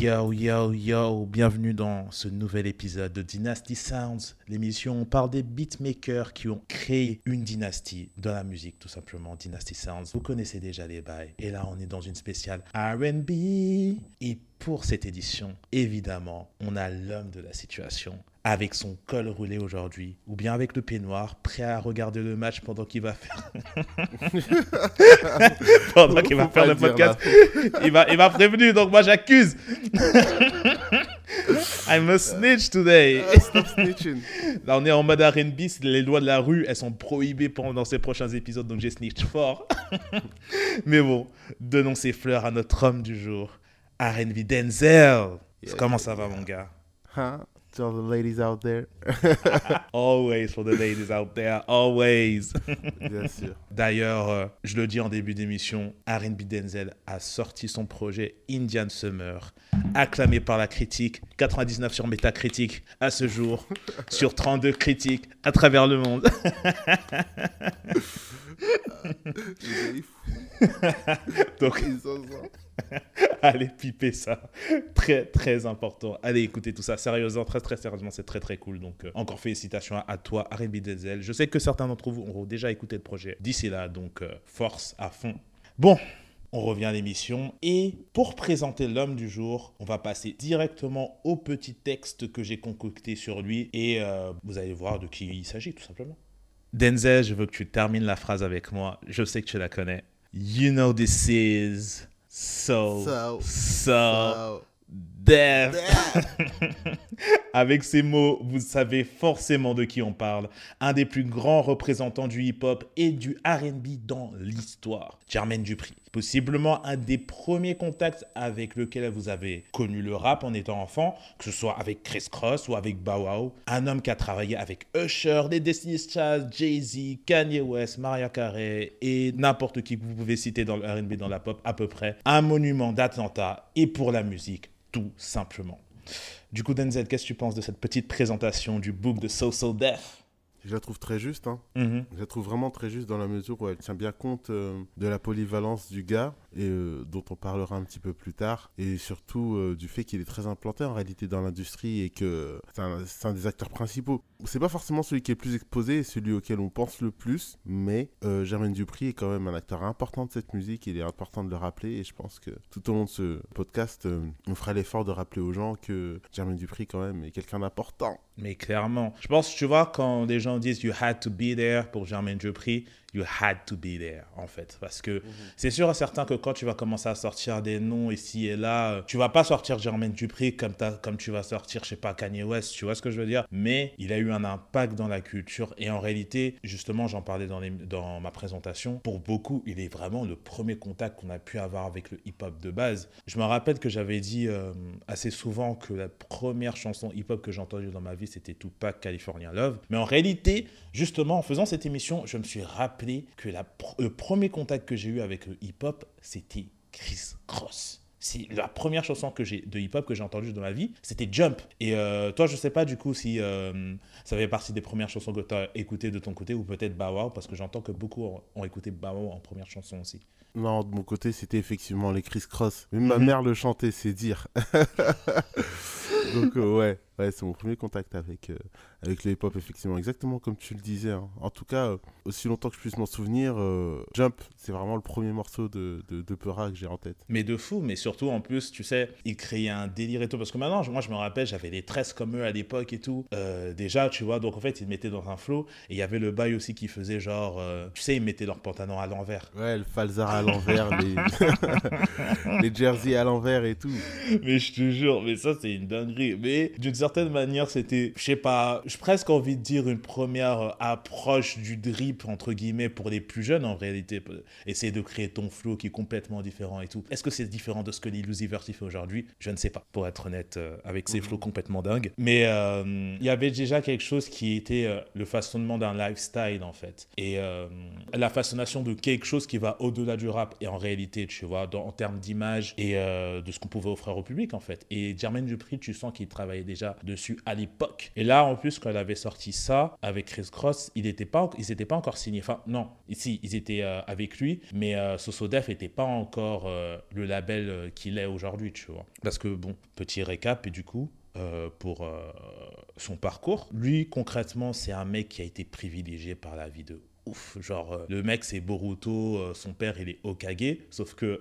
Yo, yo, yo, bienvenue dans ce nouvel épisode de Dynasty Sounds, l'émission où on parle des beatmakers qui ont créé une dynastie dans la musique, tout simplement, Dynasty Sounds. Vous connaissez déjà les bails. Et là, on est dans une spéciale RB. Et pour cette édition, évidemment, on a l'homme de la situation avec son col roulé aujourd'hui, ou bien avec le peignoir, prêt à regarder le match pendant qu'il va faire, pendant qu'il va faire le podcast. il m'a, il m'a prévenu, donc moi j'accuse. I'm a snitch today. Ah, stop snitching. Là, on est en mode R&B, les lois de la rue, elles sont prohibées pendant ces prochains épisodes, donc j'ai snitch fort. Mais bon, donnons ces fleurs à notre homme du jour, R&B Denzel. Yeah, Comment ça va, mon gars? Huh? To all the ladies out there. Always for the ladies out there, always. Bien sûr. D'ailleurs, euh, je le dis en début d'émission, R&B Denzel a sorti son projet Indian Summer, acclamé par la critique, 99 sur Metacritic à ce jour, sur 32 critiques à travers le monde. Donc. allez piper ça. Très, très important. Allez écouter tout ça. Sérieusement, très, très sérieusement, c'est très, très cool. Donc, euh, encore félicitations à, à toi, R&B Denzel. Je sais que certains d'entre vous auront déjà écouté le projet d'ici là, donc euh, force à fond. Bon, on revient à l'émission et pour présenter l'homme du jour, on va passer directement au petit texte que j'ai concocté sur lui et euh, vous allez voir de qui il s'agit tout simplement. Denzel, je veux que tu termines la phrase avec moi. Je sais que tu la connais. You know this is so, So, so. Avec ces mots, vous savez forcément de qui on parle. Un des plus grands représentants du hip-hop et du RB dans l'histoire. Jermaine Dupri. Possiblement un des premiers contacts avec lequel vous avez connu le rap en étant enfant, que ce soit avec Chris Cross ou avec Bow Wow. Un homme qui a travaillé avec Usher, les Destiny's Child, Jay-Z, Kanye West, Mariah Carey et n'importe qui que vous pouvez citer dans le RB, dans la pop à peu près. Un monument d'Atlanta et pour la musique, tout simplement. Du coup, Denzel, qu'est-ce que tu penses de cette petite présentation du book de So So Def Je la trouve très juste. Hein. Mhm. Je la trouve vraiment très juste dans la mesure où elle tient bien compte euh, de la polyvalence du gars et euh, dont on parlera un petit peu plus tard et surtout euh, du fait qu'il est très implanté en réalité dans l'industrie et que c'est un, des acteurs principaux. C'est pas forcément celui qui est le plus exposé et celui auquel on pense le plus, mais euh, Jermaine Dupri est quand même un acteur important de cette musique. Il est important de le rappeler et je pense que tout au long de ce podcast, euh, on fera l'effort de rappeler aux gens que Jermaine Dupri quand même est quelqu'un d'important. Mais clairement, je pense, tu vois, quand les gens disent You had to be there pour Jermaine Dupri, You had to be there, en fait. Parce que c'est sûr et certain que quand tu vas commencer à sortir des noms ici et là, euh, tu vas pas sortir Jermaine Dupri comme, tu vas sortir, je sais pas, Kanye West, tu vois ce que je veux dire? Mais il a eu un impact dans la culture et en réalité, justement, j'en parlais dans, les- dans ma présentation, pour beaucoup, il est vraiment le premier contact qu'on a pu avoir avec le hip-hop de base. Je me rappelle que j'avais dit euh, assez souvent que la première chanson hip-hop que j'ai entendue dans ma vie, c'était Tupac California Love. Mais en réalité, justement, en faisant cette émission, je me suis rappelé que la le premier contact que j'ai eu avec le hip-hop, c'était Chris Cross. C'est la première chanson que j'ai de hip-hop que j'ai entendue dans ma vie, c'était Jump. Et euh, toi, je sais pas du coup si euh, ça fait partie des premières chansons que tu as écoutées de ton côté ou peut-être Bow Wow, parce que j'entends que beaucoup ont, ont écouté Bow Wow en première chanson aussi. Non, de mon côté, c'était effectivement les Chris Cross. Même ma Mhm. mère le chantait, c'est dire. Donc, euh, ouais, ouais c'est mon premier contact avec, euh, avec le hip-hop, effectivement. Exactement comme tu le disais. hein. En tout cas, euh, aussi longtemps que je puisse m'en souvenir, euh, Jump, c'est vraiment le premier morceau de, de, de Peura que j'ai en tête. Mais de fou, mais surtout en plus, tu sais, il créait un délire et tout. Parce que maintenant, moi, je me rappelle, j'avais des tresses comme eux à l'époque et tout. Euh, déjà, tu vois, donc en fait, ils me mettaient dans un flow. Et il y avait le bail aussi qui faisait genre, tu sais, ils mettaient leurs pantalons à l'envers. Ouais, le Falzar à l'envers, les... les jerseys à l'envers et tout. mais je te jure, mais ça, c'est une dinguerie. Mais d'une certaine manière, c'était, je sais pas, j'ai presque envie de dire une première euh, approche du drip, entre guillemets, pour les plus jeunes en réalité. Essayer de créer ton flow qui est complètement différent et tout. Est-ce que c'est différent de ce que Lil Uzi Vert il fait aujourd'hui? Je ne sais pas, pour être honnête, euh, avec ses Mhm. flows complètement dingues. Mais euh, il y avait déjà quelque chose qui était euh, le façonnement d'un lifestyle, en fait. Et euh, la façonnation de quelque chose qui va au-delà du rap. Et en réalité, tu vois, dans- en termes d'image et de ce qu'on pouvait offrir au public, en fait. Et Jermaine Dupri, tu sens qu'il travaillait déjà dessus à l'époque. Et là, en plus, quand elle avait sorti ça avec Chris Cross, pas, ils n'étaient pas encore signés. Enfin, non, ici, ils étaient euh, avec lui, mais euh, Sosodef n'était pas encore euh, le label euh, qu'il est aujourd'hui, tu vois. Parce que, bon, petit récap, et du coup, pour son parcours. Lui, concrètement, c'est un mec qui a été privilégié par la vie de ouf. Genre, euh, le mec, c'est Boruto, euh, son père, il est Okage. Sauf que,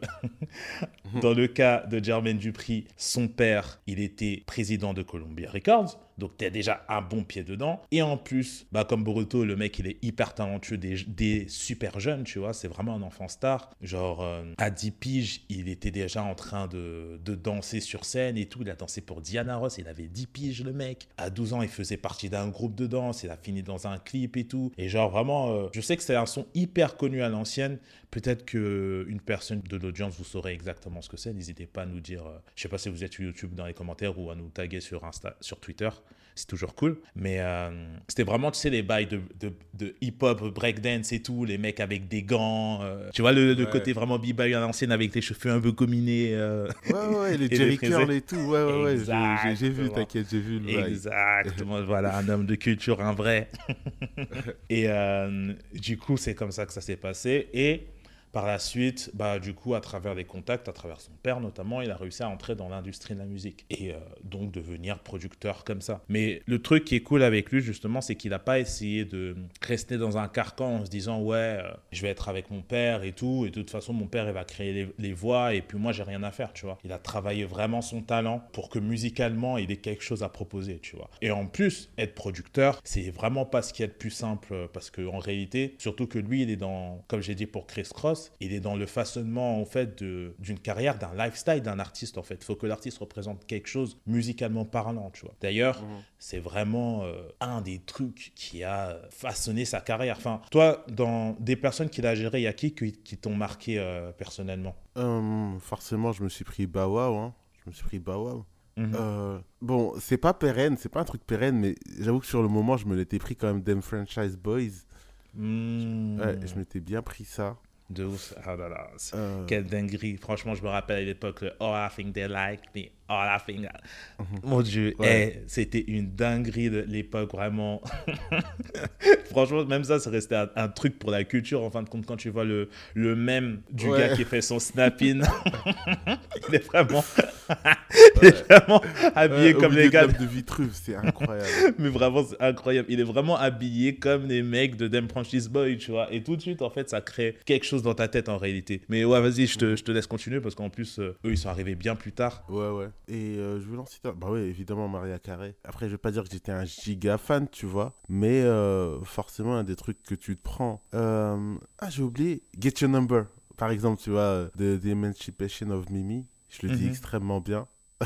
dans le cas de Jermaine Dupri, son père, il était président de Columbia Records. Donc, t'as déjà un bon pied dedans. Et en plus, bah, comme Boruto, le mec, il est hyper talentueux, des, des super jeunes, tu vois. C'est vraiment un enfant star. Genre, euh, à 10 piges, il était déjà en train de, de danser sur scène et tout. Il a dansé pour Diana Ross. Il avait 10 piges, le mec. À 12 ans, il faisait partie d'un groupe de danse. Il a fini dans un clip et tout. Et genre, vraiment, euh, je sais que c'est un son hyper connu à l'ancienne. Peut-être que une personne de l'audience, vous saurez exactement ce que c'est. N'hésitez pas à nous dire, euh, je sais pas si vous êtes sur YouTube dans les commentaires ou à nous taguer sur Insta, sur Twitter. C'est toujours cool. Mais euh, c'était vraiment, tu sais, les bails de, de, de hip-hop, breakdance et tout, les mecs avec des gants. euh, tu vois, le, le Ouais. côté vraiment b-boy à l'ancienne avec les cheveux un peu gominés. euh, Ouais, ouais, les Jerry Curl et tout. Ouais, ouais, ouais. j'ai- vu, t'inquiète, j'ai vu le bail. Exactement, voilà, un homme de culture, un vrai. et du coup, c'est comme ça que ça s'est passé. Et par la suite, bah, du coup, à travers des contacts, à travers son père notamment, il a réussi à entrer dans l'industrie de la musique et euh, donc devenir producteur comme ça. Mais le truc qui est cool avec lui, justement, c'est qu'il n'a pas essayé de rester dans un carcan en se disant Ouais, euh, je vais être avec mon père et tout, et de toute façon, mon père, il va créer les, voix, et puis moi, j'ai rien à faire, tu vois. Il a travaillé vraiment son talent pour que musicalement, il ait quelque chose à proposer, tu vois. Et en plus, être producteur, c'est vraiment pas ce qu'il y a de plus simple, euh, parce qu'en réalité, surtout que lui, il est dans, comme j'ai dit pour Chris Cross, il est dans le façonnement, en fait, de- d'une carrière, d'un lifestyle d'un artiste, en fait. Il faut que l'artiste représente quelque chose musicalement parlant, tu vois. D'ailleurs, Mhm. c'est vraiment euh, un des trucs qui a façonné sa carrière. Enfin, toi, dans des personnes qu'il a gérées, il y a qui qui, qui t'ont marqué euh, personnellement? Euh, forcément, je me suis pris Bawao. Hein. Je me suis pris Bawao. Mhm. Euh, bon, c'est pas pérenne, c'est pas un truc pérenne, mais j'avoue que sur le moment, je me l'étais pris quand même Them Franchise Boys. Mmh. Ouais, je m'étais bien pris ça. De ouf. Ah là là. Euh, Quelle dinguerie. Franchement, je me rappelle à l'époque, Oh, I think they like me. Oh, think. I- Mhm. Mon Dieu, Ouais. eh, c'était une dinguerie de l'époque, vraiment. Franchement, même ça, c'est resté un, un truc pour la culture. En fin de compte, quand tu vois le, le même du Ouais. gars qui fait son snap-in, il est vraiment, il est vraiment habillé comme les gars. de Vitruve, c'est incroyable. Mais vraiment, c'est incroyable. Il est vraiment habillé comme les mecs de Dem Franchise Boy, tu vois. Et tout de suite, en fait, ça crée quelque chose dans ta tête en réalité. Mais ouais, vas-y, je te, je te laisse continuer parce qu'en plus, euh, eux, ils sont arrivés bien plus tard. Ouais, ouais. Et euh, je veux lancer. Bah ouais, évidemment, Maria Carré. Après, je vais pas dire que j'étais un giga fan, tu vois. Mais euh, forcément, un des trucs que tu te prends. Euh, Ah, j'ai oublié. Get Your Number. Par exemple, tu vois, The, The Emancipation of Mimi. Je le dis Mhm. extrêmement bien.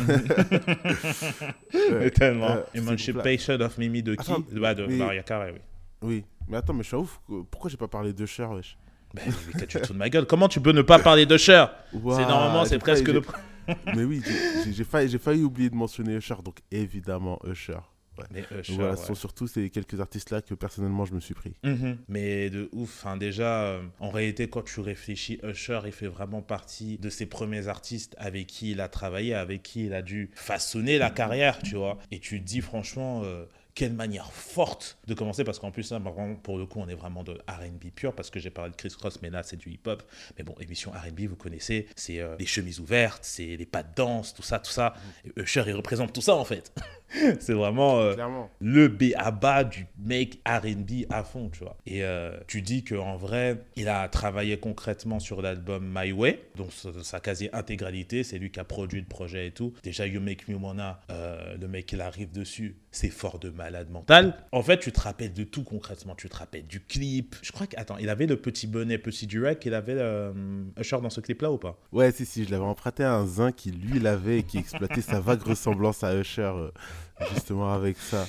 Mais tellement. euh, c'est Emancipation of Mimi de qui Attends, Bah, De mais- Maria Carey, oui. Oui. Mais attends, mais je suis ouf. Pourquoi j'ai pas parlé de Cher, wesh? Ben, mais qu'as-tu te fous de ma gueule Comment tu peux ne pas parler de Cher? C'est normalement, c'est presque le. Mais oui, j'ai- failli, oublier de mentionner Usher, donc évidemment Usher. Mais Cher, voilà, ouais. ce sont surtout ces quelques artistes-là que personnellement je me suis pris. Mhm. Mais de ouf, déjà, euh, en réalité, quand tu réfléchis, Usher, il fait vraiment partie de ces premiers artistes avec qui il a travaillé, avec qui il a dû façonner la carrière, tu vois. Et tu te dis franchement, euh, quelle manière forte de commencer, parce qu'en plus, là, contre, pour le coup, on est vraiment de RB pur, parce que j'ai parlé de Chris Cross, mais là, c'est du hip-hop. Mais bon, émission RB, vous connaissez, c'est euh, les chemises ouvertes, c'est les pas de danse, tout ça, tout ça. Et Usher, il représente tout ça, en fait. c'est vraiment... euh, le B à bas du mec R&B à fond, tu vois. Et euh, tu dis qu'en vrai, il a travaillé concrètement sur l'album My Way, donc sa, sa quasi-intégralité, c'est lui qui a produit le projet et tout. Déjà, You Make Me Wanna, euh, le mec, il arrive dessus, c'est fort de malade mental. En fait, tu te rappelles de tout concrètement, tu te rappelles du clip. Je crois que, attends, il avait le petit bonnet, petit durag, il avait euh, Usher dans ce clip-là ou pas? Ouais, si, si, je l'avais emprunté à un zin qui lui l'avait et qui exploitait sa vague ressemblance à Usher, euh, justement avec ça.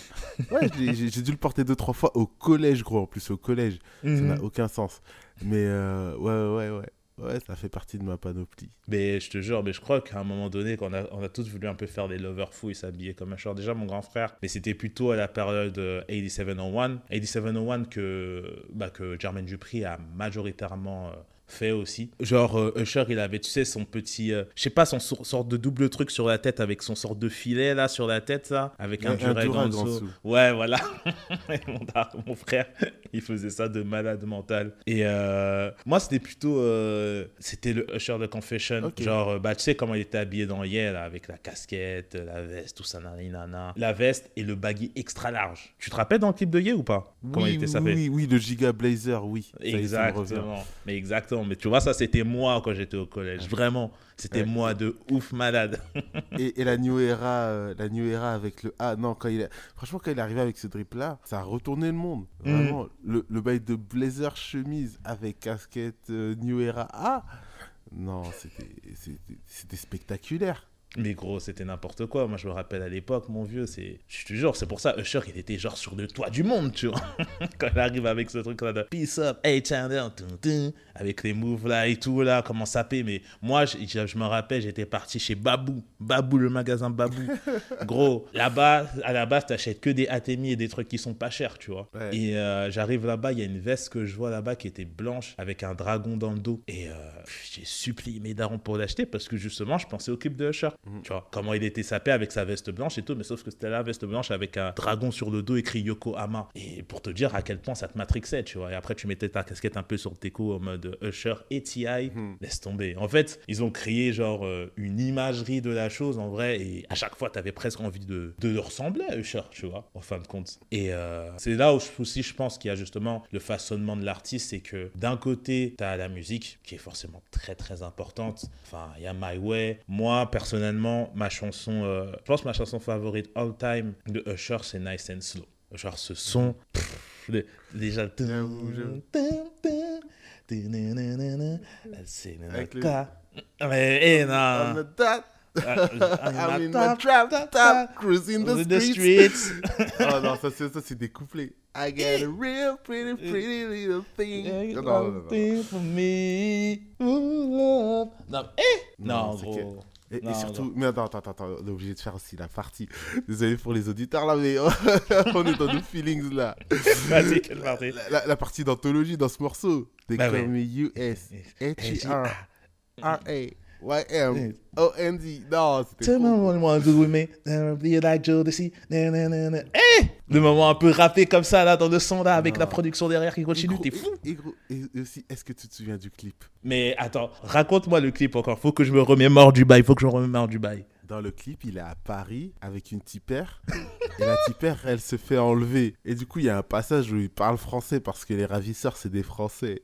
Ouais, j'ai dû le porter deux, trois fois au collège, gros, en plus au collège. Ça n'a aucun sens. Mais euh, ouais, ouais, ouais. Ouais, ça fait partie de ma panoplie. Mais je te jure, mais je crois qu'à un moment donné, quand on a, on a tous voulu un peu faire des lover fous et s'habiller comme un short, déjà mon grand frère, mais c'était plutôt à la période euh, 8701. 8701 que, bah, que Jermaine Dupri a majoritairement euh, fait aussi. Genre, euh, Usher, il avait, tu sais, son petit, euh, je sais pas, son sor- sorte de double truc sur la tête avec son sorte de filet là sur la tête, ça, avec un durag en dessous. Ouais, voilà. Mon, frère, il faisait ça de malade mental. Et euh, moi, c'était plutôt, euh, c'était le Usher de Confession. Genre, bah, tu sais comment il était habillé dans Yale, là, avec la casquette, la veste, tout ça, nani, nana. La veste et le baggy extra large. Tu te rappelles dans le clip de Ye ou pas? Comment il oui, était oui, sapé? oui, oui, le Giga Blazer, oui. Exactement. Mais exactement. Mais tu vois, ça, c'était moi quand j'étais au collège. Vraiment. C'était Ouais. moi de ouf malade. Et, et la New Era, euh, la New Era avec le A, non, quand il a... franchement, quand il est arrivé avec ce drip-là, ça a retourné le monde. Mm. Vraiment, le, le bail de blazer chemise avec casquette euh, New Era A, non, c'était- spectaculaire. Mais gros, c'était n'importe quoi. Moi, je me rappelle à l'époque, mon vieux, c'est. Je te jure, c'est pour ça, Usher, il était genre sur le toit du monde, tu vois. Quand il arrive avec ce truc-là de Peace up, hey, tum, avec les moves là et tout, là, comment paie. Mais moi, je, je- je me rappelle, j'étais parti chez Babou. Babou, le magasin Babou. gros, là-bas, à la base, t'achètes que des Atemi et des trucs qui sont pas chers, tu vois. Ouais. Et euh, j'arrive là-bas, il y a une veste que je vois là-bas qui était blanche avec un dragon dans le dos. Et euh, j'ai supplié mes darons pour l'acheter parce que justement, je pensais au clip de Usher. Mhm. Tu vois, comment il était sapé avec sa veste blanche et tout, mais sauf que c'était la veste blanche avec un dragon sur le dos écrit Yokohama. Et pour te dire à quel point ça te matrixait, tu vois. Et après, tu mettais ta casquette un peu sur tes coups en mode Usher et T.I. Mhm. Laisse tomber. En fait, ils ont créé genre euh, une imagerie de la chose en vrai et à chaque fois, tu avais presque envie de, de ressembler à Usher, tu vois, en fin de compte. Et euh, c'est là où aussi je pense qu'il y a justement le façonnement de l'artiste, c'est que d'un côté, tu as la musique qui est forcément très très importante. Enfin, il y a My Way. Moi, personnellement, ma chanson, euh, je pense que ma chanson favorite all time de Usher, c'est Nice and Slow. Genre ce son, pff, déjà... C'est le- eh, non. Ah, I'm in my trap, cruising in the streets. oh non, ça c'est ça, c'est des couplets. I got a real pretty, pretty little thing. Non, non, non, non. Something for me, ooh, love. Non, eh? Non, Non, Et, Non, surtout, mais attends, attends, attends, on est obligé de faire aussi la partie. Désolé pour les auditeurs là, mais on est dans nos feelings là. Vas-y, quelle partie La, la- la partie d'anthologie dans ce morceau. They Bah call oui. me US, H-E-R, R-A, Y-M-O-N-D. Non, c'était Tell me what you wanna do with me. Be like Jodeci. Eh Le moment un peu rappé comme ça, là, dans le son, là, avec la production derrière qui continue, t'es fou. et aussi, est-ce que tu te souviens du clip? Mais attends, raconte-moi le clip encore. Faut que je me remémore du bail. Faut que je me remémore du bail. Dans le clip, il est à Paris avec une tipère. et la tipère, elle se fait enlever. Et du coup, il y a un passage où il parle français parce que les ravisseurs, c'est des Français.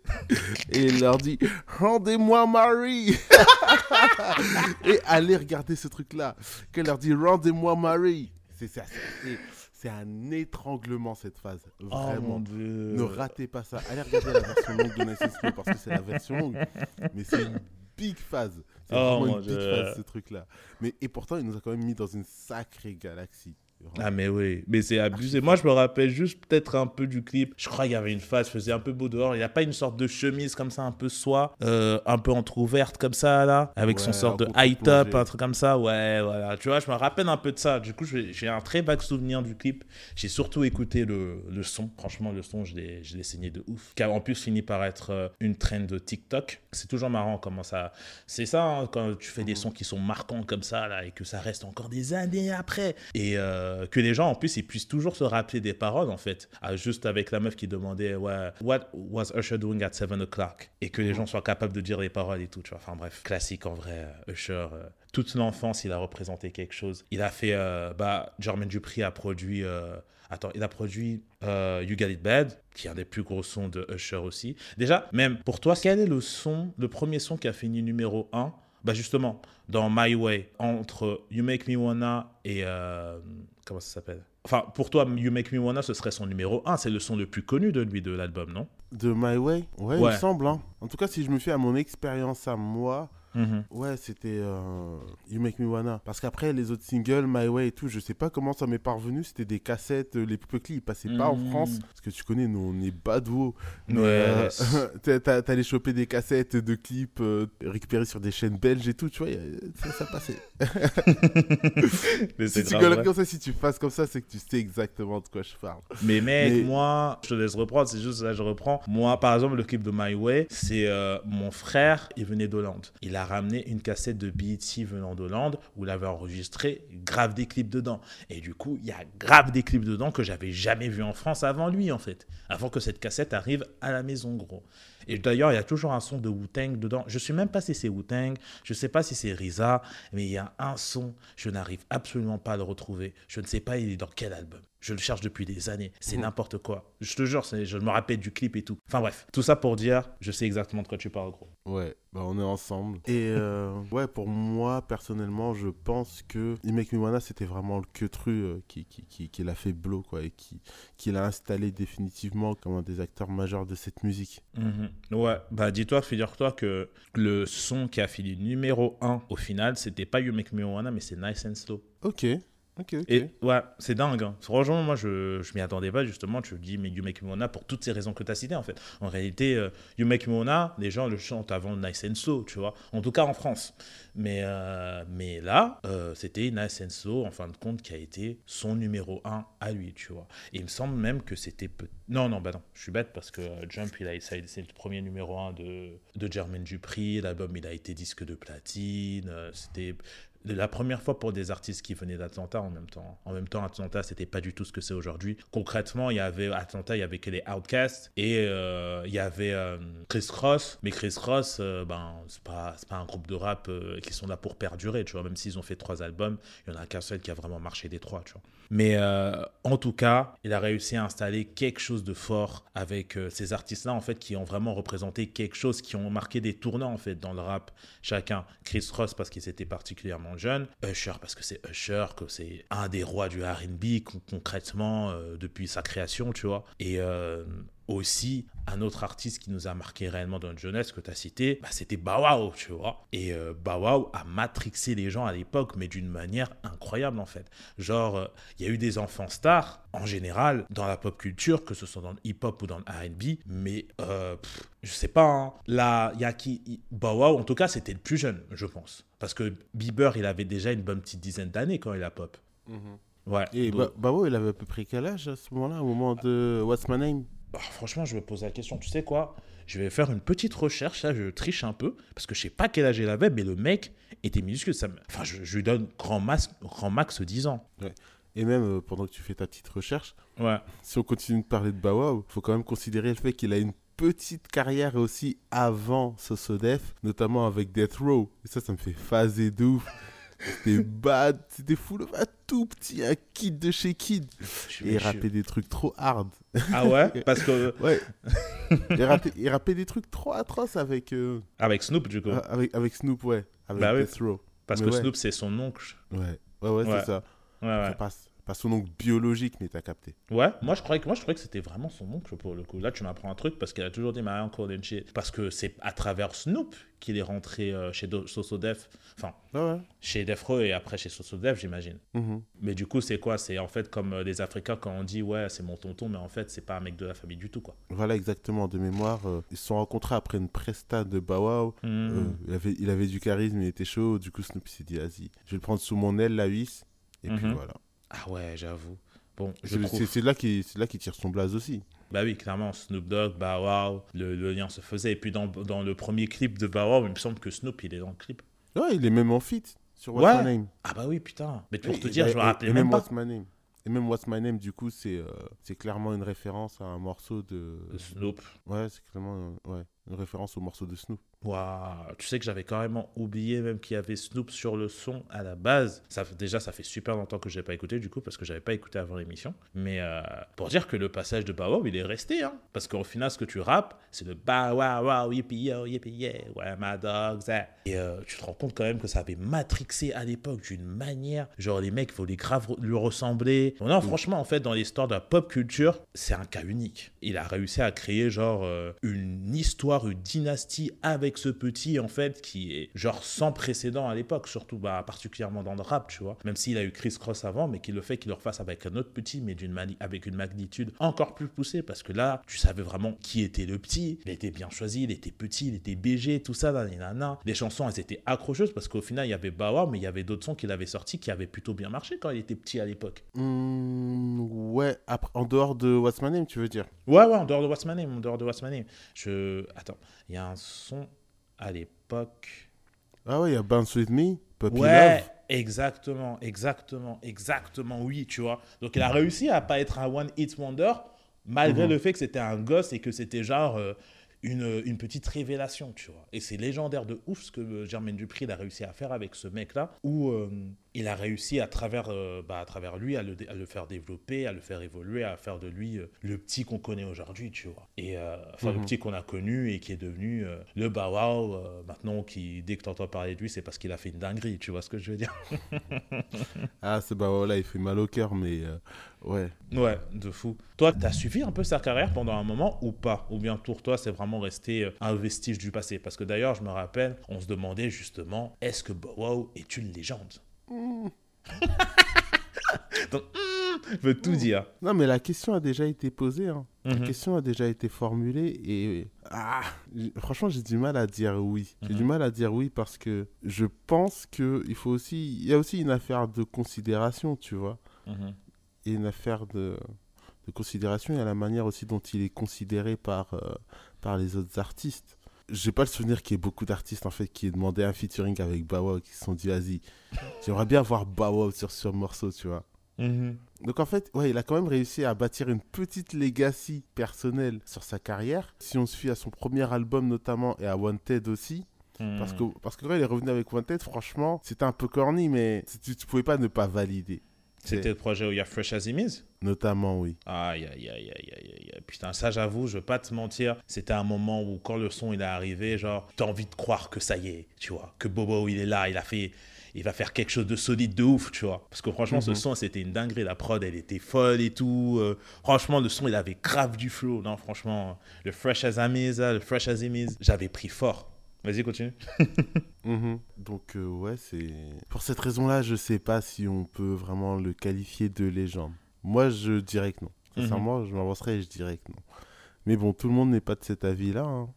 et il leur dit Rendez-moi Marie Et allez regarder ce truc-là. Qu'elle leur dit Rendez-moi Marie C'est ça. c'est- un étranglement, cette phase. Oh Vraiment. Ne ratez pas ça. Allez regarder la version longue de Slow parce que c'est la version longue. Mais c'est une big phase. C'est Oh vraiment une Dieu. phase, ce truc-là. Mais, et pourtant, il nous a quand même mis dans une sacrée galaxie. Ah mais oui, mais c'est abusé. Moi je me rappelle juste peut-être un peu du clip. Je crois qu'il y avait une phase, il faisait un peu beau dehors. Il n'y a pas une sorte de chemise comme ça, un peu soie, euh, un peu entrouverte comme ça là, avec son sorte de high top, un truc comme ça. Ouais, voilà. Tu vois, je me rappelle un peu de ça. Du coup, j'ai un très vague souvenir du clip. J'ai surtout écouté le, le son. Franchement, le son, je l'ai saigné de ouf. Qui a en plus fini par être euh, une trend de TikTok. C'est toujours marrant comment ça. C'est ça hein, quand tu fais des sons qui sont marquants comme ça là et que ça reste encore des années après. Et euh, que les gens en plus ils puissent toujours se rappeler des paroles en fait. Ah, juste avec la meuf qui demandait ouais, what was Usher doing at 7 o'clock? Et que les gens soient capables de dire les paroles et tout tu vois. Enfin bref. Classique en vrai euh, Usher euh, toute l'enfance il a représenté quelque chose il a fait euh, bah Jermaine Dupri a produit euh, Attends, il a produit euh, You Got It Bad, qui est un des plus gros sons de Usher aussi. Déjà, même pour toi, quel est le son, le premier son qui a fini numéro 1 Bah justement, dans My Way, entre You Make Me Wanna et... euh, comment ça s'appelle? Enfin, pour toi, You Make Me Wanna, ce serait son numéro 1. C'est le son le plus connu de lui, de l'album, non? De My Way? Ouais, il Ouais. me semble. hein. En tout cas, si je me fie à mon expérience à moi, Mhm. Ouais, c'était euh, You Make Me Wanna. Parce qu'après, les autres singles, My Way et tout, je sais pas comment ça m'est parvenu. C'était des cassettes, euh, les petits, ils passaient pas en Mhm. France. Parce que tu connais, nous, on est. Mais, Ouais. euh, T'allais choper des cassettes de clips euh, récupérées sur des chaînes belges et tout, tu vois, a- ça, ça passait. Mais Si tu grave comme ça, si tu fasses comme ça, c'est que tu sais exactement de quoi je parle. Mais mec, Mais- moi, je te laisse reprendre, c'est juste là, je reprends. Moi, par exemple, le clip de My Way, c'est euh, mon frère, il venait d'Hollande. Il a ramené une cassette de BET venant d'Hollande où il avait enregistré grave des clips dedans. Et du coup, il y a grave des clips dedans que j'avais jamais vu en France avant lui, en fait. Avant que cette cassette arrive à la maison, gros. Et d'ailleurs, il y a toujours un son de Wu-Tang dedans. Je sais même pas si c'est Wu-Tang, je sais pas si c'est Risa, mais il y a un son, je n'arrive absolument pas à le retrouver. Je ne sais pas il est dans quel album. Je le cherche depuis des années. C'est Mhm. n'importe quoi. Je te jure, je me rappelle du clip et tout. Enfin bref, tout ça pour dire, je sais exactement de quoi tu parles, gros. Ouais, bah on est ensemble. Et euh, ouais, pour moi, personnellement, je pense que You Make Me Wanna, c'était vraiment le queutru euh, qui, qui, qui, qui l'a fait blow, quoi, et qui, qui l'a installé définitivement comme un des acteurs majeurs de cette musique. Mhm. Ouais, bah dis-toi, figure-toi que le son qui a fini numéro 1 au final, c'était pas You Make Me Wanna, mais c'est Nice and Slow. Ok, Et ouais, c'est dingue. hein. Franchement, moi, je, je m'y attendais pas, justement. Tu dis, mais You Make Me Wanna pour toutes ces raisons que tu as citées, en fait. En réalité, euh, You Make Me Wanna, les gens le chantent avant Nice and Slow, tu vois. En tout cas, en France. Mais, euh, mais là, euh, c'était Nice and Slow, en fin de compte, qui a été son numéro 1 à lui, tu vois. Et il me semble même que c'était. peut- Non, non, bah non, je suis bête parce que Jump, il a, c'est le premier numéro 1 de, de Jermaine Dupri. L'album, il a été disque de platine. C'était la première fois pour des artistes qui venaient d'Atlanta en même temps. En même temps, Atlanta, c'était pas du tout ce que c'est aujourd'hui. Concrètement, il y avait Atlanta, il y avait que les Outcasts et euh, il y avait euh, Chris Cross. Mais Chris Cross, euh, ben, c'est pas, pas un groupe de rap euh, qui sont là pour perdurer, tu vois. Même s'ils ont fait trois albums, il y en a qu'un seul qui a vraiment marché des trois. Mais en tout cas, il a réussi à installer quelque chose de fort avec ces artistes-là, en fait, qui ont vraiment représenté quelque chose, qui ont marqué des tournants, en fait, dans le rap, chacun. Chris Ross, parce qu'ils étaient particulièrement jeunes. Usher, parce que c'est Usher, que c'est un des rois du R&B, con- concrètement, euh, depuis sa création, tu vois. Et euh, aussi, un autre artiste qui nous a marqué réellement dans notre jeunesse, que tu as cité, bah, c'était Bow Wow, tu vois. Et euh, Bow Wow a matrixé les gens à l'époque, mais d'une manière incroyable, en fait. Genre, euh, il y a eu des enfants stars, en général, dans la pop culture, que ce soit dans le hip-hop ou dans le R&B, mais euh, pff, je sais pas, hein. là, il y a qui... Wow, en tout cas, c'était le plus jeune, je pense. Parce que Bieber, il avait déjà une bonne petite dizaine d'années quand il a pop. Ouais. Et donc- ouais, il avait à peu près quel âge à ce moment-là, au moment de What's My Name? Ah, franchement, je me pose la question. Tu sais quoi? Je vais faire une petite recherche. Là, je triche un peu. Parce que je sais pas quel âge il avait, mais le mec était minuscule. Ça me- Enfin, je, je lui donne grand max, grand max 10 ans. Et même euh, pendant que tu fais ta petite recherche, Ouais. si on continue de parler de Bawa, il faut quand même considérer le fait qu'il a une petite carrière aussi avant Sosodef, notamment avec Death Row. Et ça, ça me fait phaser de ouf. C'était bad, c'était fou, un tout petit, un kid de chez Kid. Et il rappait des trucs trop hard. Ah ouais? Parce que. Ouais. il, rappait, il rappait des trucs trop atroces avec, euh, Avec Snoop, du coup. avec, avec Snoop, ouais. Avec Bah oui. Parce mais que ouais. Snoop, c'est son oncle. Ouais, ouais, ouais, Ouais. c'est ça. Ouais, ouais. Enfin, pas, son oncle biologique, mais t'as capté. Ouais, moi je croyais que moi je croyais que c'était vraiment son oncle pour le coup. Là tu m'apprends un truc parce qu'il a toujours dit Marion Codenchi parce que c'est à travers Snoop qu'il est rentré euh, chez Sosodef, enfin Ah ouais. chez Defro et après chez Sosodef j'imagine. Mhm. Mais du coup c'est quoi? C'est en fait comme euh, les Africains quand on dit ouais c'est mon tonton mais en fait c'est pas un mec de la famille du tout quoi. Voilà, exactement. De mémoire, euh, ils se sont rencontrés après une presta de Bawao. Mhm. Euh, il, avait, il avait du charisme, il était chaud. Du coup, Snoop s'est dit, vas-y, je vais le prendre sous mon aile, la huisse. Et puis Mhm. voilà. Ah ouais j'avoue. Bon, C'est là qu'il c'est là qu'il tire son blaze aussi. Bah oui, clairement, Snoop Dogg, Bow Wow, le, le lien se faisait. Et puis dans, dans le premier clip de Bow Wow, il me semble que Snoop, il est dans le clip. Ouais, il est même en fit sur What's Ouais. My Name. Ah bah oui, putain. Mais pour Et- te et- dire, je me rappelais même pas. What's My Name. Et même What's My Name, du coup, c'est euh, c'est clairement une référence à un morceau de. De Snoop. Ouais, c'est clairement euh, ouais, une référence au morceau de Snoop. Waouh, tu sais que j'avais carrément oublié même qu'il y avait Snoop sur le son à la base. Ça, déjà, ça fait super longtemps que je n'ai pas écouté du coup parce que j'avais pas écouté avant l'émission. Mais euh, pour dire que le passage de Bow Wow, il est resté. Hein, parce qu'au final, ce que tu rappes, c'est le Bow Wow Wow, yippee yo, yippee yeah, where my dogs at? Et euh, tu te rends compte quand même que ça avait matrixé à l'époque d'une manière. Genre, les mecs voulaient grave lui ressembler. Non, franchement, en fait, dans l'histoire de la pop culture, c'est un cas unique. Il a réussi à créer genre euh, une histoire, une dynastie avec avec ce petit, en fait, qui est genre sans précédent à l'époque, surtout bah, particulièrement dans le rap, tu vois. Même s'il a eu Chris Cross avant, mais qu'il le fait qu'il le refasse avec un autre petit, mais d'une avec une magnitude encore plus poussée, parce que là, tu savais vraiment qui était le petit. Il était bien choisi, il était petit, il était BG, tout ça, nanana. Les chansons, elles étaient accrocheuses, parce qu'au final, il y avait Bauer, mais il y avait d'autres sons qu'il avait sortis qui avaient plutôt bien marché quand il était petit à l'époque. Mmh, ouais, après, en dehors de What's My Name, tu veux dire? Ouais, ouais, en dehors de What's My Name, en dehors de What's My Name. Je... Attends, il y a un son à l'époque. Ah ouais, il y a Bounce With Me, Puppy ouais, Love. exactement, exactement, exactement, oui, tu vois. Donc il a réussi à pas être un One Hit Wonder, malgré Mhm. le fait que c'était un gosse et que c'était genre euh, une, une petite révélation, tu vois. Et c'est légendaire de ouf ce que euh, Jermaine Dupri a réussi à faire avec ce mec-là, où euh, il a réussi à travers, euh, bah, à travers lui à le, à le faire développer, à le faire évoluer, à faire de lui euh, le petit qu'on connaît aujourd'hui, tu vois. Et euh, enfin, le Mhm. petit qu'on a connu et qui est devenu euh, le Bow Wow, euh, maintenant, qui, dès que tu entends parler de lui, c'est parce qu'il a fait une dinguerie, tu vois ce que je veux dire? Ah, c'est bah voilà, il fait mal au cœur, mais euh, ouais. Ouais, de fou. Toi, t'as suivi un peu sa carrière pendant un moment ou pas? Ou bien pour toi, c'est vraiment resté un vestige du passé? Parce que d'ailleurs, je me rappelle, on se demandait justement, est-ce que Bow Wow est une légende? Donc, hmm, veut tout dire. Non, mais la question a déjà été posée. hein. La Mhm. question a déjà été formulée et ah, franchement, j'ai du mal à dire oui. J'ai du mal à dire oui parce que je pense que il faut aussi, il y a aussi une affaire de considération, tu vois, Mhm. et une affaire de, de considération. Il y a la manière aussi dont il est considéré par euh, par les autres artistes. J'ai pas le souvenir qu'il y ait beaucoup d'artistes en fait qui aient demandé un featuring avec Bawa qui se sont dit vas-y, j'aimerais bien voir Bawa sur ce morceau, tu vois. Mhm. Donc en fait, ouais, il a quand même réussi à bâtir une petite legacy personnelle sur sa carrière. Si on se fie à son premier album notamment et à Wanted aussi, parce que parce que quand il est revenu avec Wanted, franchement, c'était un peu corny, mais tu, tu pouvais pas ne pas valider. C'était le projet où il y a Fresh Is Notamment, oui. Aïe, aïe, aïe, aïe, aïe, aïe. Putain, ça, j'avoue, je vais pas te mentir. C'était un moment où, quand le son il est arrivé, genre, t'as envie de croire que ça y est, tu vois. Que Bobo, il est là, il a fait. Il va faire quelque chose de solide de ouf, tu vois. Parce que franchement, ce Mhm. son, c'était une dinguerie. La prod, elle était folle et tout. Euh, franchement, le son, il avait grave du flow. Non, franchement, le Fresh là, le Fresh Is, j'avais pris fort. Vas-y, continue. Mhm. Donc euh, ouais, c'est pour cette raison-là, je sais pas si on peut vraiment le qualifier de légende. Moi, je dirais que non. Sincèrement, je m'avancerais et je dirais que non. Mais bon, tout le monde n'est pas de cet avis-là. hein.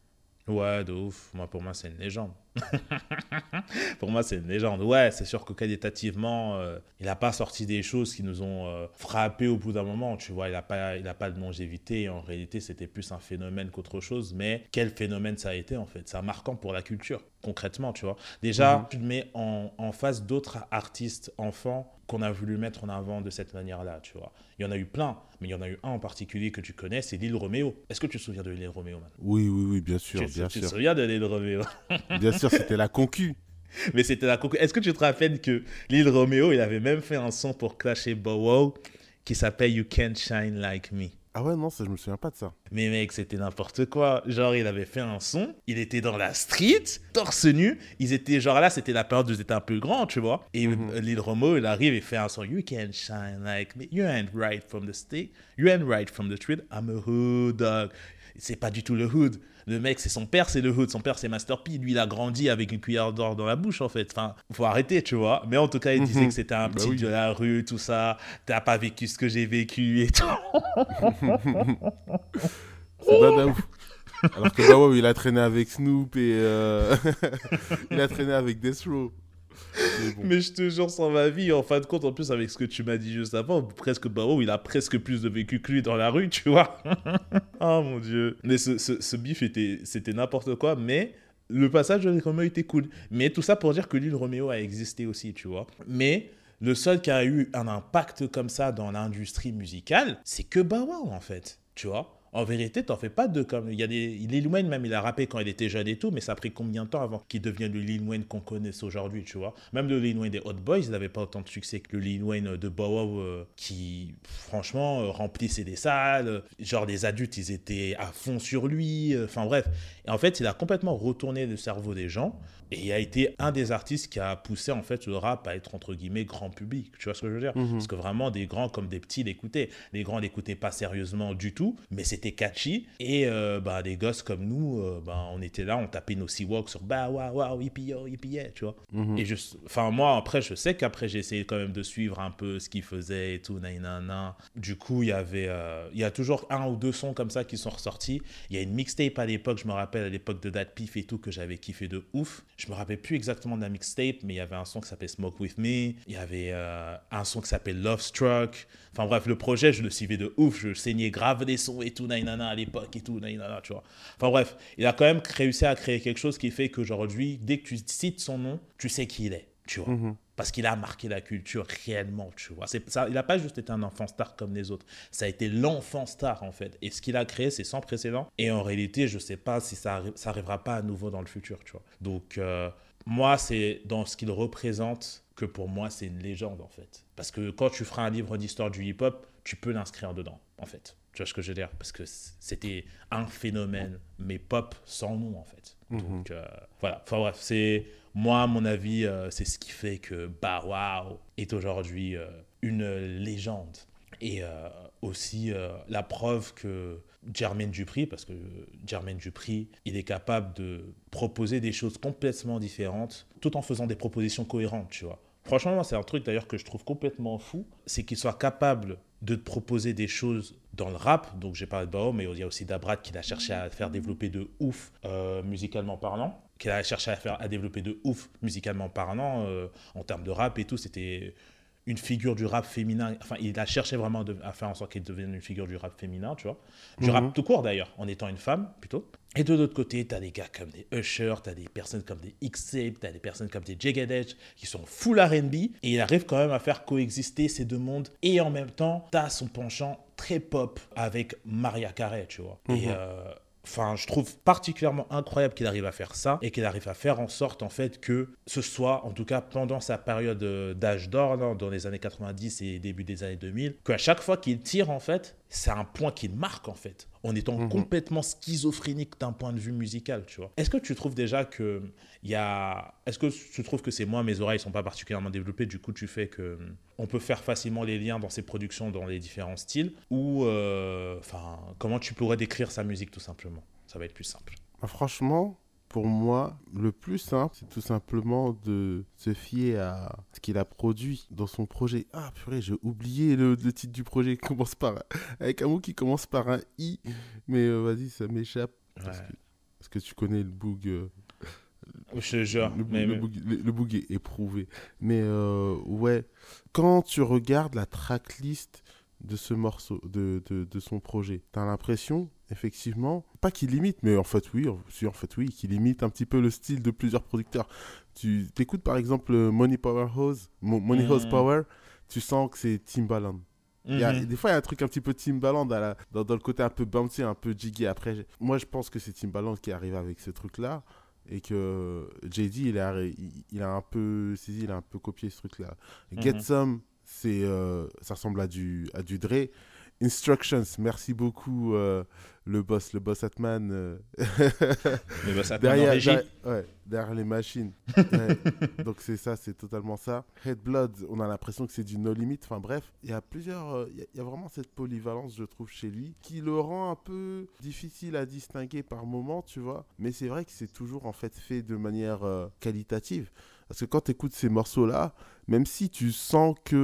Ouais, de ouf. Moi, pour moi, c'est une légende. pour moi, c'est une légende. Ouais, c'est sûr que qualitativement, euh, il n'a pas sorti des choses qui nous ont euh, frappé au bout d'un moment. Tu vois, il n'a pas, il a pas de longévité. En réalité, c'était plus un phénomène qu'autre chose. Mais quel phénomène ça a été, en fait? C'est marquant pour la culture, concrètement, tu vois. Déjà, Mhm. tu te mets en, en face d'autres artistes enfants qu'on a voulu mettre en avant de cette manière-là, tu vois. Il y en a eu plein, mais il y en a eu un en particulier que tu connais, c'est Lil Roméo. Est-ce que tu te souviens de Lil Roméo, man Oui, oui, oui, bien sûr, tu, bien tu te sûr. souviens de Lil Roméo? Bien sûr, c'était la concu. Mais c'était la concu- Est-ce que tu te rappelles que Lil Romeo, il avait même fait un son pour clasher Bow Wow qui s'appelle You Can't Shine Like Me? Ah ouais, non, ça, je me souviens pas de ça. mais mec, c'était n'importe quoi. Genre, il avait fait un son, il était dans la street, torse nu. Ils étaient, genre là, c'était la période où ils étaient un peu grands, tu vois. Et Mhm. euh, Lil Romo, il arrive et fait un son You can't shine like me. You ain't right from the stick. You ain't right from the street. I'm a hood dog. C'est pas du tout le hood. Le mec, c'est son père, c'est le hood. Son père, c'est Master P. Lui, il a grandi avec une cuillère d'or dans la bouche, en fait. Enfin, faut arrêter, tu vois. Mais en tout cas, il disait Mhm. que c'était un Bah petit oui. de la rue, tout ça. T'as pas vécu ce que j'ai vécu et tout. C'est ouf. Alors que bah ouais, il a traîné avec Snoop et euh, il a traîné avec Death Row. Mais je te jure, sans ma vie, en fin de compte, en plus, avec ce que tu m'as dit juste avant, presque Barreau, il a presque plus de vécu que lui dans la rue, tu vois. oh mon dieu. Mais ce, ce, bif, était, c'était n'importe quoi, mais le passage de Lil Romeo était cool. Mais tout ça pour dire que Lil Romeo a existé aussi, tu vois. Mais le seul qui a eu un impact comme ça dans l'industrie musicale, c'est que Bow en fait, tu vois. En vérité, t'en fais pas deux comme. Il y a des. Lil Wayne, même, il a rappé quand il était jeune et tout, mais ça a pris combien de temps avant qu'il devienne le Lil Wayne qu'on connaisse aujourd'hui, tu vois? Même le Lil Wayne des Hot Boys, il n'avait pas autant de succès que le Lil Wayne de Bow Wow, euh, qui, franchement, euh, remplissait des salles. euh, genre, les adultes, ils étaient à fond sur lui. euh, Enfin, bref. Et en fait, il a complètement retourné le cerveau des gens. Et il a été un des artistes qui a poussé, en fait, le rap à être, entre guillemets, grand public. Tu vois ce que je veux dire? Mhm. Parce que vraiment, des grands comme des petits l'écoutaient. Les grands l'écoutaient pas sérieusement du tout, mais c'était catchy. Et euh, bah, des gosses comme nous, euh, bah, on était là, on tapait nos Seawalk sur bah waouh, waouh, hippie yo, hippie yeah, tu vois. Mhm. Et je, enfin, moi, après, je sais qu'après, j'ai essayé quand même de suivre un peu ce qu'ils faisaient et tout, nanana. Du coup, il y avait, euh, il y a toujours un ou deux sons comme ça qui sont ressortis. Il y a une mixtape à l'époque, je me rappelle, à l'époque de Dat Pif et tout, que j'avais kiffé de ouf. Je me rappelle plus exactement de la mixtape, mais il y avait un son qui s'appelait Smoke With Me. Il y avait euh, un son qui s'appelle Love Struck. Enfin bref, le projet, je le suivais de ouf. Je saignais grave des sons et tout, nanana, à l'époque et tout, nanana, tu vois. Enfin bref, il a quand même réussi à créer quelque chose qui fait qu'aujourd'hui, dès que tu cites son nom, tu sais qui il est, tu vois. Mhm. Parce qu'il a marqué la culture réellement, tu vois. Ça, il n'a pas juste été un enfant star comme les autres. Ça a été l'enfant star, en fait. Et ce qu'il a créé, c'est sans précédent. Et en réalité, je ne sais pas si ça, arri- ça arrivera pas à nouveau dans le futur, tu vois. Donc, euh, moi, c'est dans ce qu'il représente que pour moi, c'est une légende, en fait. Parce que quand tu feras un livre d'histoire du hip-hop, tu peux l'inscrire dedans, en fait. Tu vois ce que je veux dire? Parce que c'était un phénomène, mais pop sans nom, en fait. Donc, euh, voilà. Enfin, bref, c'est. Moi, à mon avis, euh, c'est ce qui fait que Bah Wow est aujourd'hui euh, une légende. Et euh, aussi la preuve que Jermaine Dupri, parce que Jermaine Dupri, il est capable de proposer des choses complètement différentes tout en faisant des propositions cohérentes, tu vois. Franchement, c'est un truc d'ailleurs que je trouve complètement fou, c'est qu'il soit capable de te proposer des choses dans le rap. Donc, j'ai parlé de Bao, mais il y a aussi Dabrat qui a cherché à faire développer de ouf musicalement parlant, qui a cherché à faire à développer de ouf musicalement parlant euh, en termes de rap et tout. C'était une figure du rap féminin. Enfin, il a cherché vraiment à faire en sorte qu'il devienne une figure du rap féminin, tu vois. Du Mhm. rap tout court d'ailleurs, en étant une femme plutôt. Et de l'autre côté, tu as des gars comme des Usher, tu as des personnes comme des X-Tape, tu as des personnes comme des Jagged qui sont full RB. Et il arrive quand même à faire coexister ces deux mondes. Et en même temps, tu as son penchant très pop avec Maria Carey, tu vois. Et. euh, Enfin, je trouve particulièrement incroyable qu'il arrive à faire ça et qu'il arrive à faire en sorte en fait que ce soit, en tout cas pendant sa période euh, d'âge d'or, là, dans les années 90 et début des années 2000, qu'à chaque fois qu'il tire en fait, c'est un point qu'il marque en fait, en étant Mhm. complètement schizophrénique d'un point de vue musical, tu vois. Est-ce que tu trouves déjà que il y a, est-ce que tu trouves que c'est moi, mes oreilles sont pas particulièrement développées, du coup tu fais que on peut faire facilement les liens dans ses productions, dans les différents styles, ou euh, enfin comment tu pourrais décrire sa musique tout simplement? Ça va être plus simple. Ah, Franchement, pour moi, le plus simple, c'est tout simplement de se fier à ce qu'il a produit dans son projet. Ah, purée, j'ai oublié le, le titre du projet. Il commence par, avec un mot qui commence par un I. Mais euh, vas-y, ça m'échappe. Parce, Ouais. que, parce que tu connais le boog. euh, Je jure. le, mais- le mais- le- est éprouvé. Mais euh, ouais, quand tu regardes la tracklist de ce morceau, de, de, de son projet, t'as l'impression, effectivement, pas qu'il imite, mais en fait oui, en, si, en fait oui, qu'il imite un petit peu le style de plusieurs producteurs. Tu écoutes par exemple euh, Money Power Hose, Mo- Money Hose Mhm. Power, tu sens que c'est Timbaland. Il y a- Mhm. des fois, il y a un truc un petit peu Timbaland à la- dans, dans le côté un peu bouncy, un peu jiggy. Après, moi, je pense que c'est Timbaland qui arrive avec ce truc-là. Et que JD, il a, il, il a un peu saisi, il a un peu copié ce truc-là. Get Mhm. Some, c'est, euh, ça ressemble à du, à du Dre. Instructions, merci beaucoup, euh, le boss, le boss Atman. euh, bah, ça te derrière, en régie. derrière- ouais, derrière les machines. Ouais. Donc c'est ça, c'est totalement ça. Head Blood, on a l'impression que c'est du no limit. Enfin bref, il y a plusieurs, euh, il y a- il y, a vraiment cette polyvalence, je trouve, chez lui, qui le rend un peu difficile à distinguer par moment, tu vois. Mais c'est vrai que c'est toujours en fait fait de manière qualitative. Parce que quand tu écoutes ces morceaux-là, même si tu sens que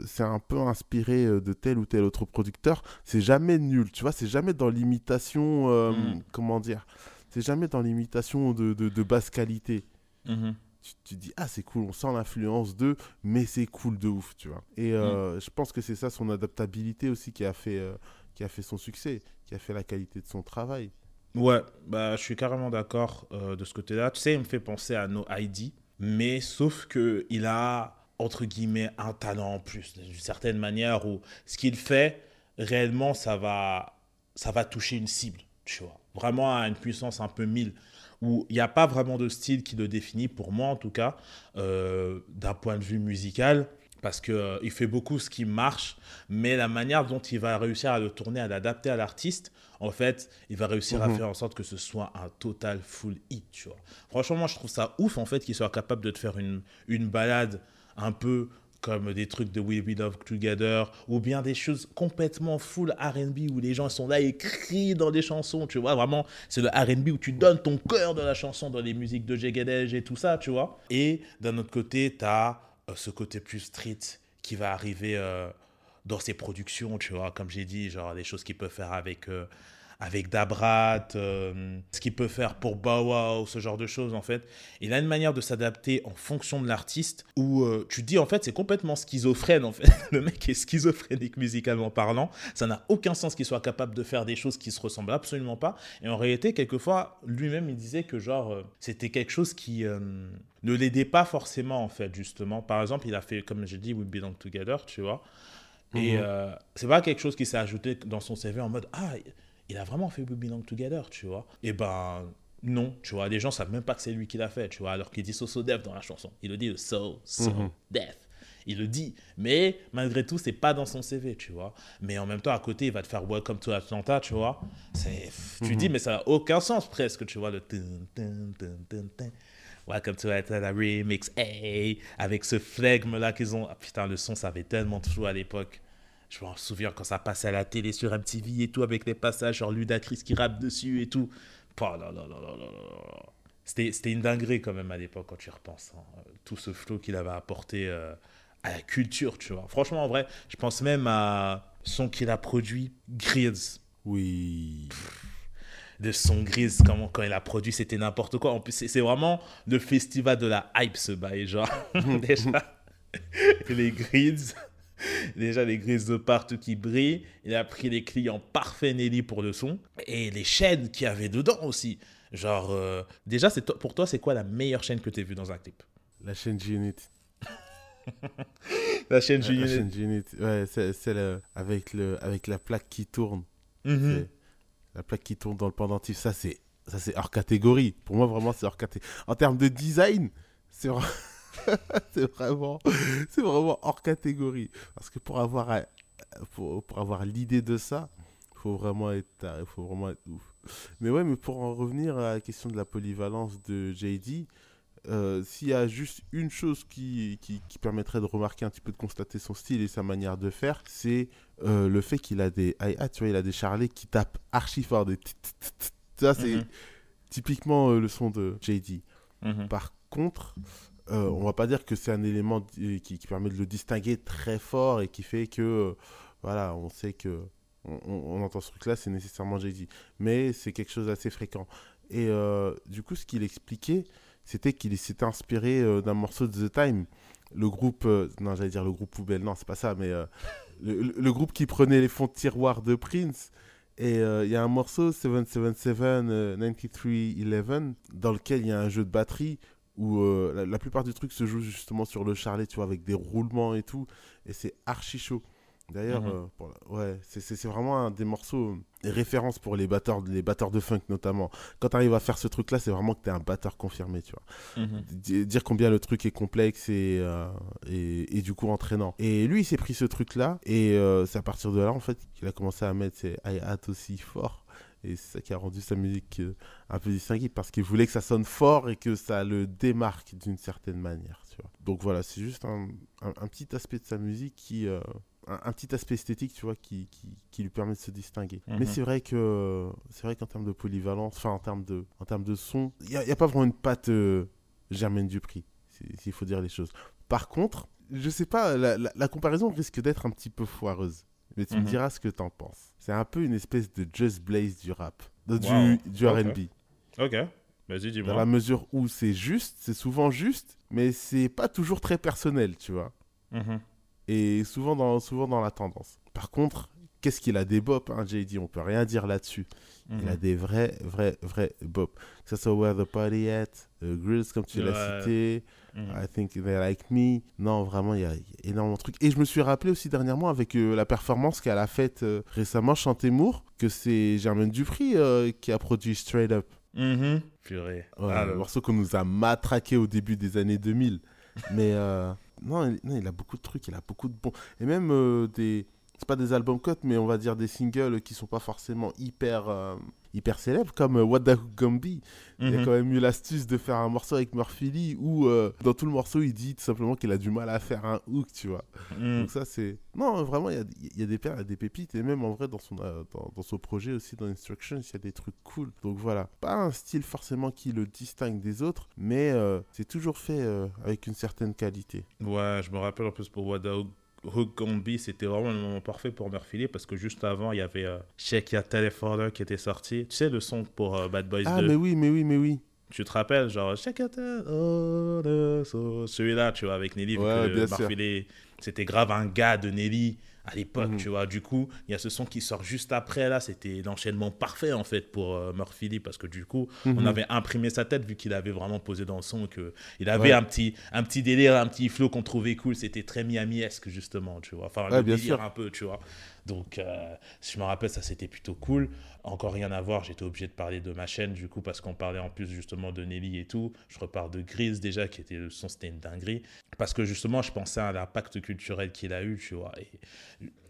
euh, c'est un peu inspiré euh, de tel ou tel autre producteur, c'est jamais nul, tu vois, c'est jamais dans l'imitation, euh, Mm. comment dire, c'est jamais dans l'imitation de, de, de basse qualité. Mhm. Tu, tu dis, ah, c'est cool, on sent l'influence d'eux, mais c'est cool de ouf, tu vois. Et euh, je pense que c'est ça son adaptabilité aussi qui a, fait, euh, qui a fait son succès, qui a fait la qualité de son travail. Ouais, bah, je suis carrément d'accord de ce côté-là. Tu sais, il me fait penser à No ID, mais sauf que il a, entre guillemets, un talent en plus, d'une certaine manière, où ce qu'il fait, réellement, ça va, ça va toucher une cible, tu vois. Vraiment à une puissance un peu mille, où il n'y a pas vraiment de style qui le définit, pour moi en tout cas, euh, d'un point de vue musical. Parce qu'il fait beaucoup ce qui marche, mais la manière dont il va réussir à le tourner, à l'adapter à l'artiste, en fait, il va réussir à Mhm. faire en sorte que ce soit un total full hit, tu vois. Franchement, moi, je trouve ça ouf, en fait, qu'il soit capable de te faire une, une balade un peu comme des trucs de We Be Love Together, ou bien des choses complètement full RB où les gens sont là et crient dans des chansons, tu vois. Vraiment, c'est le RB où tu donnes ton cœur de la chanson dans les musiques de Jegedej et tout ça, tu vois. Et d'un autre côté, tu as euh, ce côté plus street qui va arriver euh, dans ses productions, tu vois. Comme j'ai dit, genre des choses qu'il peut faire avec. Euh, avec Dabrat, euh, ce qu'il peut faire pour ou ce genre de choses en fait. Il a une manière de s'adapter en fonction de l'artiste où euh, tu dis en fait c'est complètement schizophrène en fait. Le mec est schizophrénique musicalement parlant. Ça n'a aucun sens qu'il soit capable de faire des choses qui se ressemblent absolument pas. Et en réalité, quelquefois, lui-même il disait que genre c'était quelque chose qui ne l'aidait pas forcément en fait justement. Par exemple, il a fait comme j'ai dit We Belong Together, tu vois. Et mhm. c'est pas quelque chose qui s'est ajouté dans son CV en mode ah il a vraiment fait We Belong Together, tu vois. Et eh ben non, tu vois, les gens savent même pas que c'est lui qui l'a fait, tu vois, alors qu'il dit So So Death dans la chanson. Il le dit So So mhm. Death. Il le dit, mais malgré tout, c'est pas dans son CV, tu vois. Mais en même temps, à côté, il va te faire Welcome to Atlanta, tu vois. C'est, tu mhm. dis, mais ça n'a aucun sens presque, tu vois, le Welcome to Atlanta remix, hey, avec ce flegme là qu'ils ont. Ah, putain, le son, ça avait tellement de flou à l'époque. Je me souviens quand ça passait à la télé sur MTV et tout, avec les passages genre Ludacris qui rappe dessus et tout. Oh C'était une dinguerie quand même à l'époque quand tu y repenses. Hein. Tout ce flow qu'il avait apporté euh, à la culture, tu vois. Franchement, en vrai, je pense même à son qu'il a produit, Grills. Oui. De son Grills, comment, quand il a produit, c'était n'importe quoi. En plus, c'est vraiment le festival de la hype, ce bail, genre. Déjà, les Grills Déjà, les grises de partout qui brillent. Il a pris les clients parfaits Nelly pour le son. Et les chaînes qu'il y avait dedans aussi. Genre, euh, déjà, c'est pour toi, c'est quoi la meilleure chaîne que tu as vue dans un clip? La chaîne G-Unit. la chaîne G-Unit. La chaîne G-Unit. Ouais, c'est avec, le, avec la plaque qui tourne. Mhm. La plaque qui tourne dans le pendentif. Ça, c'est hors catégorie. Pour moi, vraiment, c'est hors catégorie. En termes de design, c'est vraiment. c'est c'est hors catégorie. Parce que pour avoir, l'idée de ça, faut vraiment faut vraiment être ouf. Mais ouais, mais pour en revenir à la question de la polyvalence de JD, euh, s'il y a juste une chose qui, qui, qui, permettrait de remarquer un petit peu, de constater son style et sa manière de faire, c'est euh, le fait qu'il a des hi tu vois, il a des charlets qui tapent archi fort, des ça c'est mhm. typiquement euh, le son de JD. Mhm. Par contre, on va pas dire que c'est un élément qui, permet de le distinguer très fort et qui fait que, voilà, on sait que on, entend ce truc-là, c'est nécessairement Jay-Z. Mais c'est quelque chose d'assez fréquent. Et du coup, ce qu'il expliquait, c'était qu'il s'était inspiré d'un morceau de The Time. Le groupe, non, j'allais dire le groupe poubelle, non, c'est pas ça, mais le, groupe qui prenait les fonds de tiroir de Prince. Et il y a un morceau, 777 9311, dans lequel il y a un jeu de batterie où euh, la, plupart du truc se joue justement sur le charlet, tu vois, avec des roulements et tout, et c'est archi chaud. D'ailleurs, mhm. euh, ouais, c'est vraiment un des morceaux euh, référence pour les batteurs, les batteurs de funk notamment. Quand tu arrives à faire ce truc-là, c'est vraiment que tu es un batteur confirmé, tu vois. Mhm. Dire combien le truc est complexe et, et, et, du coup entraînant. Et lui, il s'est pris ce truc-là, et c'est à partir de là, en fait, qu'il a commencé à mettre ses hi-hats aussi fort. Et c'est ça qui a rendu sa musique euh, un peu distinguée parce qu'il voulait que ça sonne fort et que ça le démarque d'une certaine manière. Tu vois. Donc voilà, c'est juste un, un, petit aspect de sa musique qui. Euh, un, petit aspect esthétique, tu vois, qui, qui, qui lui permet de se distinguer. Mais mhm. c'est vrai que c'est vrai qu'en termes de polyvalence, enfin en termes de, en termes de son, il n'y a, a, pas vraiment une patte euh, Germaine Dupri, s'il faut dire les choses. Par contre, je sais pas, la, la comparaison risque d'être un petit peu foireuse mais tu me mhm. diras ce que t'en penses. C'est un peu une espèce de Just Blaze du rap, du, du RB. Ok, vas-y, dis-moi. Dans la mesure où c'est juste, c'est souvent juste, mais c'est pas toujours très personnel, tu vois. Mhm. Et souvent dans, souvent dans la tendance. Par contre, qu'est-ce qu'il a des bop, hein, JD On peut rien dire là-dessus. Il a mhm. des vrais, vrais, vrais bop. Que ce soit Where the Party At, uh, Grills, comme tu l'as cité, mhm. I Think They Like Me. Non, vraiment, il y, a énormément de trucs. Et je me suis rappelé aussi dernièrement avec euh, la performance qu'elle a faite euh, récemment, Chantemour, que c'est Germaine Dupri euh, qui a produit Straight Up. Mm Purée. Ah, le morceau qu'on nous a matraqué au début des années 2000. Mais non, il, a beaucoup de trucs, il a beaucoup de bons. Et même des c'est pas des albums cut, mais on va dire des singles qui sont pas forcément hyper, euh, hyper célèbres, comme euh, What the Hook Gumby. Il y a Mhm. quand même eu l'astuce de faire un morceau avec Murphy Lee où, euh, dans tout le morceau, il dit tout simplement qu'il a du mal à faire un hook, tu vois. Mm. Donc ça, c'est... Non, vraiment, il y a, y a des perles, il y a des pépites, et même en vrai, dans son, euh, dans, dans son projet aussi, dans Instructions, il y a des trucs cool. Donc voilà, pas un style forcément qui le distingue des autres, mais c'est toujours fait avec une certaine qualité. Ouais, je me rappelle en plus pour What the Hook- c'était vraiment le moment parfait pour Murphy Lee parce que juste avant, il y avait euh, Shake Your Telephone qui était sorti. Tu sais, le son pour euh, Bad Boys Ah, 2. mais oui, mais oui, mais oui. Tu te rappelles, genre, Telephone, so- celui-là, tu vois, avec Nelly, vu Ouais, que. Lee, c'était grave un gars de Nelly à l'époque, Mhm. tu vois. Du coup, il y a ce son qui sort juste après, là, c'était l'enchaînement parfait, en fait, pour euh, Murphy Lee parce que du coup, on Mhm. avait imprimé sa tête vu qu'il avait vraiment posé dans le son que il avait Ouais. un petit un petit délire un petit flow qu'on trouvait cool c'était très Miami-esque justement tu vois enfin Ouais, le bien délire sûr. un peu tu vois donc euh, si je me rappelle ça c'était plutôt cool. Encore rien à voir j'étais obligé de parler de ma chaîne du coup parce qu'on parlait en plus justement de Nelly et tout. Je repars de Grise déjà qui était le son c'était une dinguerie. Parce que justement je pensais à l'impact culturel qu'il a eu tu vois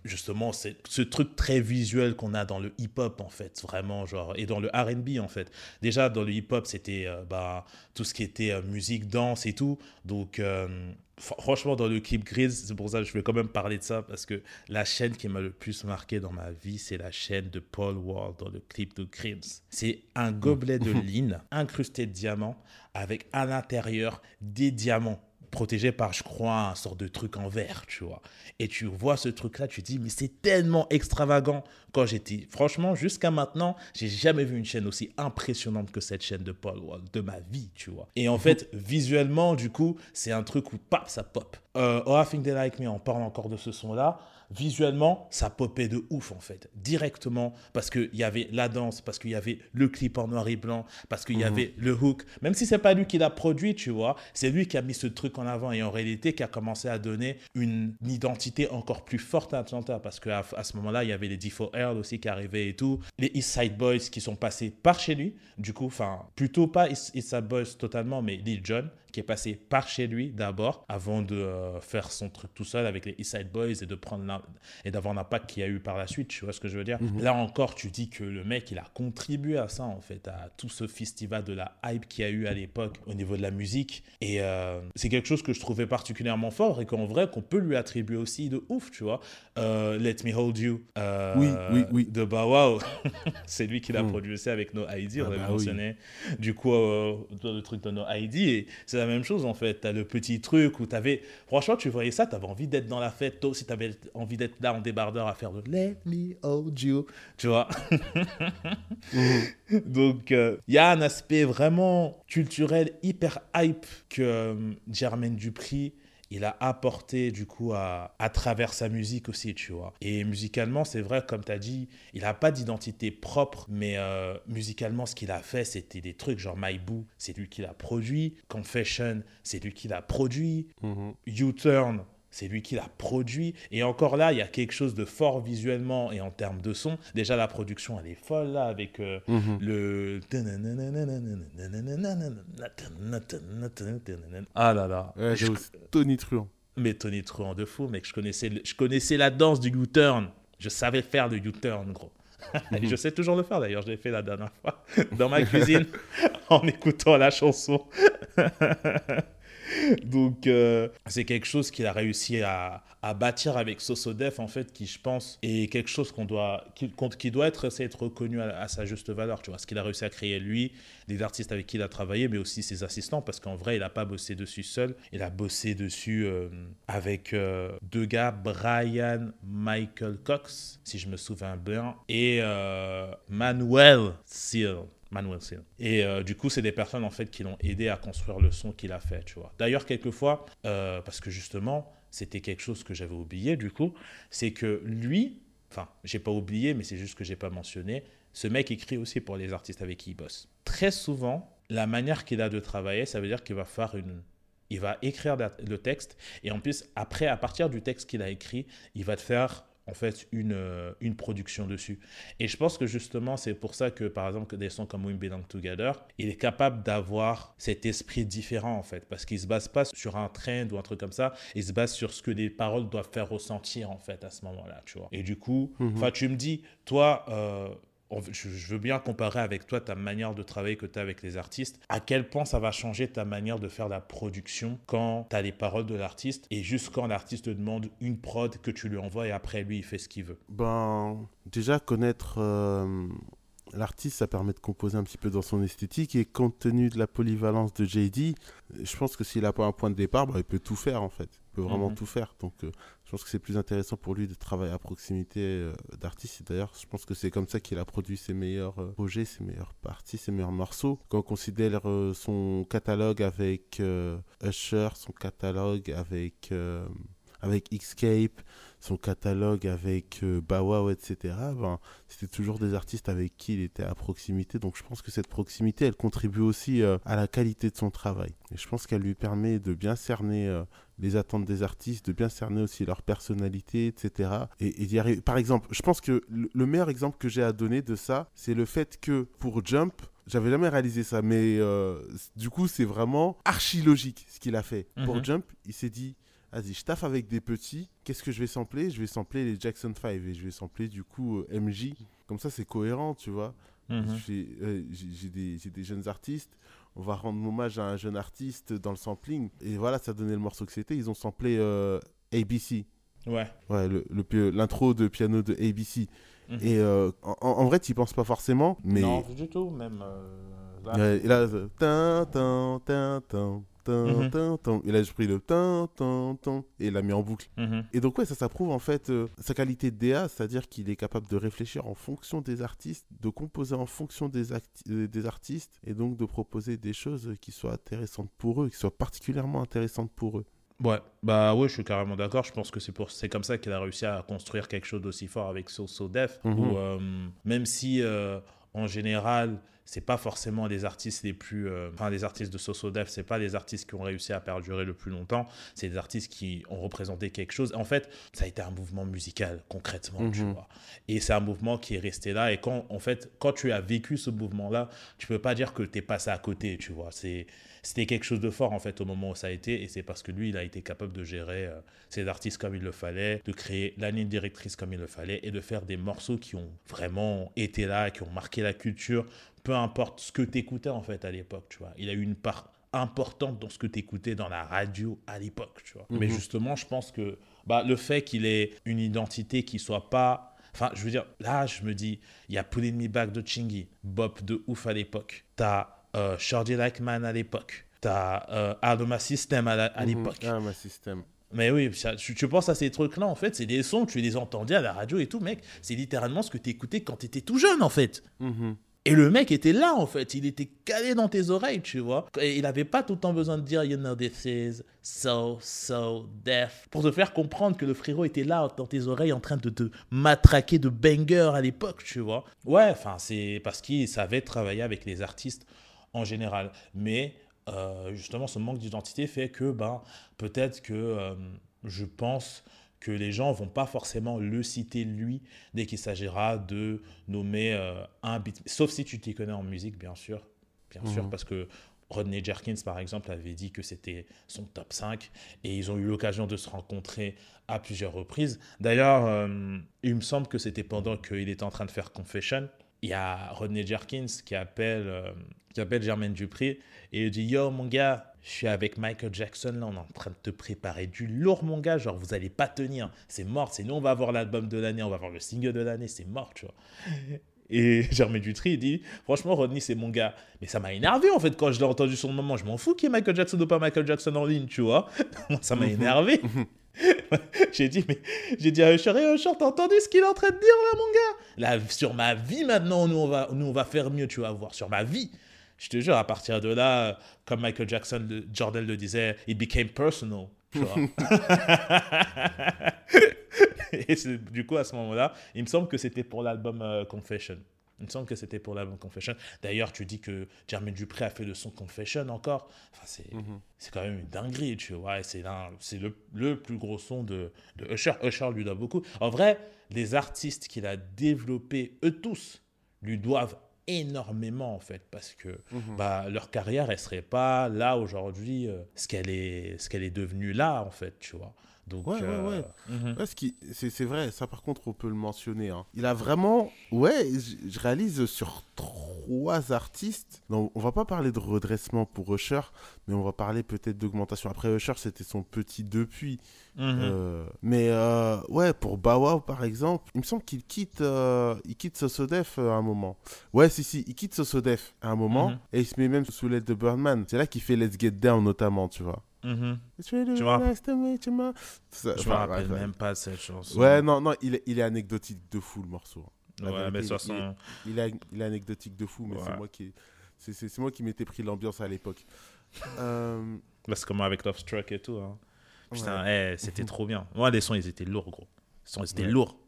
justement c'est ce truc très visuel qu'on a dans le hip-hop en fait vraiment genre et dans le R&B en fait. Déjà dans le hip-hop c'était euh, bah, tout ce qui était euh, musique danse et tout. Donc euh, fr- franchement dans le clip Grise c'est pour ça que je vais quand même parler de ça parce que la chaîne qui m'a le plus marqué dans ma vie c'est la chaîne de Paul Wall dans le clip de Crims c'est un gobelet de ligne incrusté de diamants avec à l'intérieur des diamants protégés par, je crois, un sort de truc en verre, tu vois. Et tu vois ce truc-là, tu te dis, mais c'est tellement extravagant. Quand j'étais, franchement, jusqu'à maintenant, j'ai jamais vu une chaîne aussi impressionnante que cette chaîne de Paul Wall de ma vie, tu vois. Et en fait, visuellement, du coup, c'est un truc où, pap, ça pop. Euh, oh, I Think They Like Me, on parle encore de ce son-là. Visuellement, ça popait de ouf, en fait. Directement, parce qu'il y avait la danse, parce qu'il y avait le clip en noir et blanc, parce qu'il y avait le hook. Même si c'est pas lui qui l'a produit, tu vois, c'est lui qui a mis ce truc en avant et en réalité qui a commencé à donner une identité encore plus forte à Atlanta parce qu'à à ce moment-là, il y avait les D4 Earl aussi qui arrivaient et tout, les East Side Boys qui sont passés par chez lui, du coup, enfin, plutôt pas East East Side Boys totalement, mais Lil Jon qui est passé par chez lui d'abord avant de euh, faire son truc tout seul avec les East Side Boys et de prendre et d'avoir l'impact qu'il y a eu par la suite, tu vois ce que je veux dire? Là encore, tu dis que le mec, il a contribué à ça en fait, à tout ce festival de la hype qu'il y a eu à l'époque au niveau de la musique et euh, c'est quelque chose que je trouvais particulièrement fort et qu'en vrai qu'on peut lui attribuer aussi de ouf, tu vois. Euh, Let Me Hold You Oui, oui, oui. de Bow Wow, c'est lui qui l'a Mm. produit aussi avec No ID, on Ah l'avait bah oui. mentionné. Du coup, le truc de No ID, et c'est la même chose en fait. T'as le petit truc où t'avais, franchement, tu voyais ça, t'avais envie d'être dans la fête. Toi aussi, t'avais envie d'être là en débardeur à faire le Let Me Hold You, tu vois. Donc, euh, il y a un aspect vraiment culturel hyper hype que euh, Jermaine Dupri il a apporté du coup à, à travers sa musique aussi, tu vois. Et musicalement, c'est vrai, comme tu as dit, il n'a pas d'identité propre, mais euh, musicalement, ce qu'il a fait, c'était des trucs genre My Boo, c'est lui qui l'a produit. Confession, c'est lui qui l'a produit. Mhm. U-Turn, c'est lui qui l'a produit. Et encore là, il y a quelque chose de fort visuellement et en termes de son. Déjà, la production, elle est folle là, avec euh, Mhm. le. Ah là là. Ouais, Je- Tony Truant. mais Tony Truant de fou, mec. Je connaissais, le- je connaissais la danse du U-turn. Je savais faire le U-turn, gros. Et je sais toujours le faire d'ailleurs. Je l'ai fait la dernière fois dans ma cuisine en écoutant la chanson. Donc, euh, c'est quelque chose qu'il a réussi à, à bâtir avec Sosodef, en fait, qui, je pense, est quelque chose qu'on doit, qui, qui doit être, être reconnu à, sa juste valeur. Tu vois, ce qu'il a réussi à créer lui, les artistes avec qui il a travaillé, mais aussi ses assistants, parce qu'en vrai, il n'a pas bossé dessus seul. Il a bossé dessus euh, avec euh, deux gars, Brian Michael Cox, si je me souviens bien, et Manuel Seal. Manuel Seal. Et euh, du coup, c'est des personnes en fait qui l'ont aidé à construire le son qu'il a fait, tu vois. D'ailleurs, quelquefois, euh, parce que justement, c'était quelque chose que j'avais oublié, du coup, c'est que lui, enfin, j'ai pas oublié, mais c'est juste que j'ai pas mentionné, ce mec écrit aussi pour les artistes avec qui il bosse. Très souvent, la manière qu'il a de travailler, ça veut dire qu'il va faire une. Il va écrire le texte et en plus, après, à partir du texte qu'il a écrit, il va te faire en fait une, euh, une production dessus. Et je pense que justement, c'est pour ça que par exemple, que des sons comme We Belong Together, il est capable d'avoir cet esprit différent en fait, parce qu'il se base pas sur un trend ou un truc comme ça, il se base sur ce que les paroles doivent faire ressentir en fait à ce moment-là, tu vois. Et du coup, Mhm. tu me dis, toi, euh, je veux bien comparer avec toi ta manière de travailler que tu as avec les artistes. À quel point ça va changer ta manière de faire la production quand tu as les paroles de l'artiste et juste quand l'artiste te demande une prod que tu lui envoies et après lui il fait ce qu'il veut? Ben, déjà, connaître euh, l'artiste, ça permet de composer un petit peu dans son esthétique. Et compte tenu de la polyvalence de JD, je pense que s'il n'a pas un point de départ, ben, il peut tout faire en fait. Il peut vraiment Mhm. tout faire. Donc, euh, pense que c'est plus intéressant pour lui de travailler à proximité euh, d'artistes. D'ailleurs, je pense que c'est comme ça qu'il a produit ses meilleurs euh, projets, ses meilleures parties, ses meilleurs morceaux. Quand on considère euh, son catalogue avec Usher, son catalogue avec, avec Xscape, son catalogue avec euh, Bow Wow, etc., ben, c'était toujours des artistes avec qui il était à proximité. Donc je pense que cette proximité, elle contribue aussi euh, à la qualité de son travail. Et je pense qu'elle lui permet de bien cerner euh, les attentes des artistes, de bien cerner aussi leur personnalité, etc. Et, et arriver. Par exemple, je pense que le, le meilleur exemple que j'ai à donner de ça, c'est le fait que pour Jump, j'avais jamais réalisé ça, mais euh, du coup, c'est vraiment archi logique ce qu'il a fait. Pour Mhm. Jump, il s'est dit vas-y, je taffe avec des petits. Qu'est-ce que je vais sampler? Je vais sampler les Jackson 5 et je vais sampler du coup euh, MJ. Comme ça, c'est cohérent, tu vois. Mhm. J'ai euh, j'ai- des, jeunes artistes. On va rendre hommage à un jeune artiste dans le sampling. Et voilà, ça donnait le morceau que c'était. Ils ont samplé euh, ABC. Ouais. Ouais, le- le l'intro de piano de ABC. Mhm. Et en, en vrai, tu penses pas forcément. Mais Non, du tout, même. là. Et là, tin, tin, tin, tin, tin, Mhm. tin, tin. Et là, j'ai pris le tin, tin, tin, et il l'a mis en boucle. Mhm. Et donc, ouais, ça, ça prouve en fait euh, sa qualité de DA, c'est-à-dire qu'il est capable de réfléchir en fonction des artistes, de composer en fonction des, euh, des artistes, et donc de proposer des choses qui soient intéressantes pour eux, qui soient particulièrement intéressantes pour eux. Ouais, bah ouais, je suis carrément d'accord. Je pense que c'est pour c'est comme ça qu'il a réussi à construire quelque chose d'aussi fort avec So So Def. Mhm. Où, euh, même si en général, c'est pas forcément les artistes les plus, euh, enfin les artistes de So So Def, c'est pas les artistes qui ont réussi à perdurer le plus longtemps. C'est des artistes qui ont représenté quelque chose. En fait, ça a été un mouvement musical concrètement, tu Mhm. vois. Et c'est un mouvement qui est resté là. Et quand, en fait, quand tu as vécu ce mouvement-là, tu peux pas dire que tu es passé à côté, tu vois. C'est, c'était quelque chose de fort, en fait, au moment où ça a été. Et c'est parce que lui, il a été capable de gérer euh, ses artistes comme il le fallait, de créer la ligne directrice comme il le fallait et de faire des morceaux qui ont vraiment été là, qui ont marqué la culture, peu importe ce que tu écoutais, en fait, à l'époque, tu vois. Il a eu une part importante dans ce que tu écoutais dans la radio à l'époque, tu vois. Mais Mhm. justement, je pense que bah, le fait qu'il ait une identité qui soit pas Enfin, je veux dire, là, je me dis, il y a Pulling Me Back de Chingy, Bop de ouf à l'époque. T'as euh, Shorty Like Man à l'époque. T'as euh, System à, Mhm. l'époque. Ah, ma système. Mais oui, ça- tu, tu penses à ces trucs-là, en fait, c'est des sons, tu les entendais à la radio et tout, mec. C'est littéralement ce que tu écoutais quand tu étais tout jeune, en fait. Mhm. Et le mec était là, en fait. Il était calé dans tes oreilles, tu vois. Et il n'avait pas tout le temps besoin de dire, you know, this is so, so deaf. Pour te faire comprendre que le frérot était là, dans tes oreilles, en train de te matraquer de banger à l'époque, tu vois. Ouais, enfin, c'est parce qu'il savait travailler avec les artistes en général. Mais euh, justement, ce manque d'identité fait que, ben, peut-être que euh, je pense que les gens vont pas forcément le citer lui dès qu'il s'agira de nommer euh, un beat. Sauf si tu t'y connais en musique, bien sûr. Bien sûr, Mhm. parce que Rodney Jerkins, par exemple, avait dit que c'était son top 5 et ils ont eu l'occasion de se rencontrer à plusieurs reprises. D'ailleurs, euh, il me semble que c'était pendant qu'il était en train de faire Confession. Il y a Rodney Jerkins qui appelle, euh, qui appelle Jermaine Dupri et il dit Yo, mon gars, je suis avec Michael Jackson, là, on est en train de te préparer du lourd, mon gars. Genre, vous allez pas tenir. C'est mort. C'est nous, on va avoir l'album de l'année, on va avoir le single de l'année. C'est mort, tu vois. Et Jermaine Dutry, il dit Franchement, Rodney, c'est mon gars. Mais ça m'a énervé, en fait, quand je l'ai entendu sur le moment. Je m'en fous qu'il y ait Michael Jackson ou pas Michael Jackson en ligne, tu vois. Moi, ça m'a énervé. j'ai dit, mais j'ai dit à Usher, hey, Usher, t'as entendu ce qu'il est en train de dire là, mon gars? Là, sur ma vie maintenant, nous on, va, nous, on va faire mieux, tu vas voir, sur ma vie. Je te jure, à partir de là, comme Michael Jackson, le- Jordan le disait, it became personal. Tu vois. Et du coup, à ce moment-là, il me semble que c'était pour l'album euh, Confession. Il me semble que c'était pour l'album Confession. D'ailleurs, tu dis que Jermaine Dupré a fait le son Confession encore. Enfin, c'est c'est quand même une dinguerie, tu vois. C'est le, le plus gros son de, de Usher. Usher lui doit beaucoup. En vrai, les artistes qu'il a développés, eux tous, lui doivent énormément, en fait, parce que Mhm. bah, leur carrière, elle serait pas là aujourd'hui, euh, ce qu'elle est, ce qu'elle est devenue là, en fait, tu vois. Donc, Ouais, ouais, euh, ouais. mhm. Ouais, ce qui- c'est c'est vrai, ça par contre on peut le mentionner. hein. Il a vraiment, ouais, je réalise sur trois artistes. Non, on va pas parler de redressement pour Usher, mais on va parler peut-être d'augmentation. Après Usher, c'était son petit depuis. Mhm. Euh, mais euh, ouais, pour Bow Wow par exemple, il me semble qu'il quitte, euh, il quitte Sosodef euh, à un moment. Ouais, si si, il quitte Sosodef à un moment Mhm. et il se met même sous l'aide de Birdman. C'est là qu'il fait Let's Get Down notamment, tu vois. It's really Tu vois. Ça- Je me rappelle bref, même pas cette chanson. Ouais, non, non, il est, il est anecdotique de fou le morceau. La Ouais, vérité, mais il- de toute façon, Il est, il est anecdotique de fou, mais Ouais. c'est moi qui, c'est, moi qui m'étais pris l'ambiance à l'époque. Euh, bah, c'est comme avec Love Struck et tout. hein. Putain, ouais. eh, c'était trop bien. Moi, les sons, ils étaient lourds, gros. Les sons, ils étaient Ouais. lourds.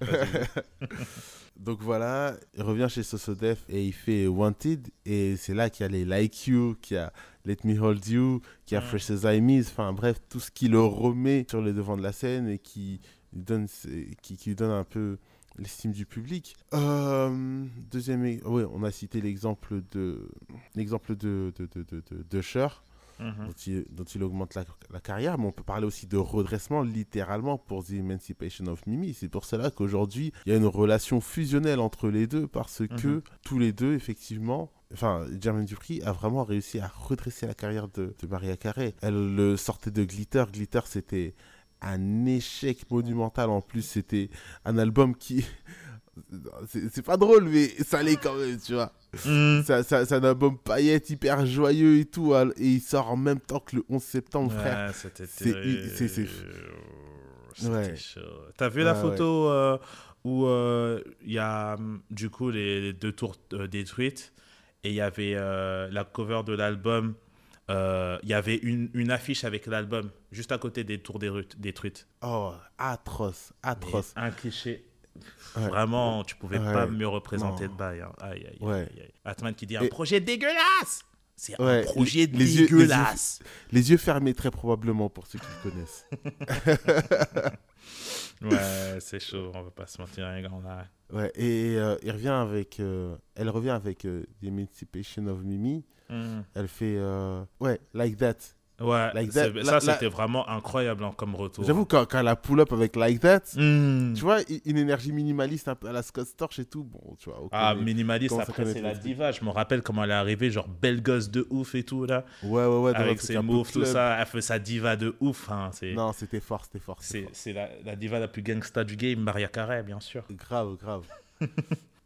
Donc voilà, il revient chez Sosodef et il fait Wanted. Et c'est là qu'il y a les Like You, qu'il y a Let Me Hold You, qu'il y a Mm. Fresh as I Miss. Enfin bref, tout ce qui le remet sur le devant de la scène et qui lui donne, qui, qui lui donne un peu l'estime du public. Euh, deuxième, ouais, on a cité l'exemple de l'exemple de de, de, de, de- de Mhm. dont il, dont il augmente la, la carrière, mais on peut parler aussi de redressement littéralement pour The Emancipation of Mimi. C'est pour cela qu'aujourd'hui, il y a une relation fusionnelle entre les deux parce que Mhm. tous les deux, effectivement, enfin, Jermaine Dupri a vraiment réussi à redresser la carrière de, de Maria Carey. Elle le sortait de Glitter. Glitter, c'était un échec monumental. En plus, c'était un album qui... C'est c'est pas drôle, mais ça l'est quand même, tu vois. Mhm. Ça- ça- C'est un album paillette, hyper joyeux et tout. al- Et il sort en même temps que le 11 septembre, frère. Ouais, c'était C'est- Ouais. chaud. T'as vu la Ouais, photo euh, où euh, il y a hum, du coup les, les deux tours euh, détruites et il y avait la cover de l'album. Il y avait une, une affiche avec l'album juste à côté des tours détruites. Oh, atroce, Mais atroce. Un cliché. Ouais. Vraiment, tu pouvais Ouais. pas mieux représenter Non. de bail. hein. Aïe, aïe, Ouais. aïe, aïe. Atman qui dit un Et- projet dégueulasse. C'est un projet les- les yeux- les yeux- dégueulasse. Les yeux fermés, très probablement, pour ceux qui le connaissent. Ouais, c'est chaud, on va pas se mentir, gars. on a- Ouais, et euh, il revient avec, euh, elle revient avec euh, The Emancipation of Mimi. Hmm. Elle fait, euh, ouais, Like That. Ouais, Like that, ça la- la- c'était vraiment incroyable hein, comme retour. J'avoue, quand, quand elle a pull up avec Like That, Hmm. tu vois, une énergie minimaliste à la Scott Storch et tout. Bon, tu vois. Ah, minimaliste, après c'est la diva. Je me rappelle comment elle est arrivée, genre belle gosse de ouf et tout là. Ouais, ouais, ouais. avec ses moves, tout ça. Elle fait sa diva de ouf. hein, c'est Non, c'était fort, c'était fort. c'était c'est fort. c'est la, la diva la plus gangsta du game, Maria Carey, bien sûr. Grave, grave.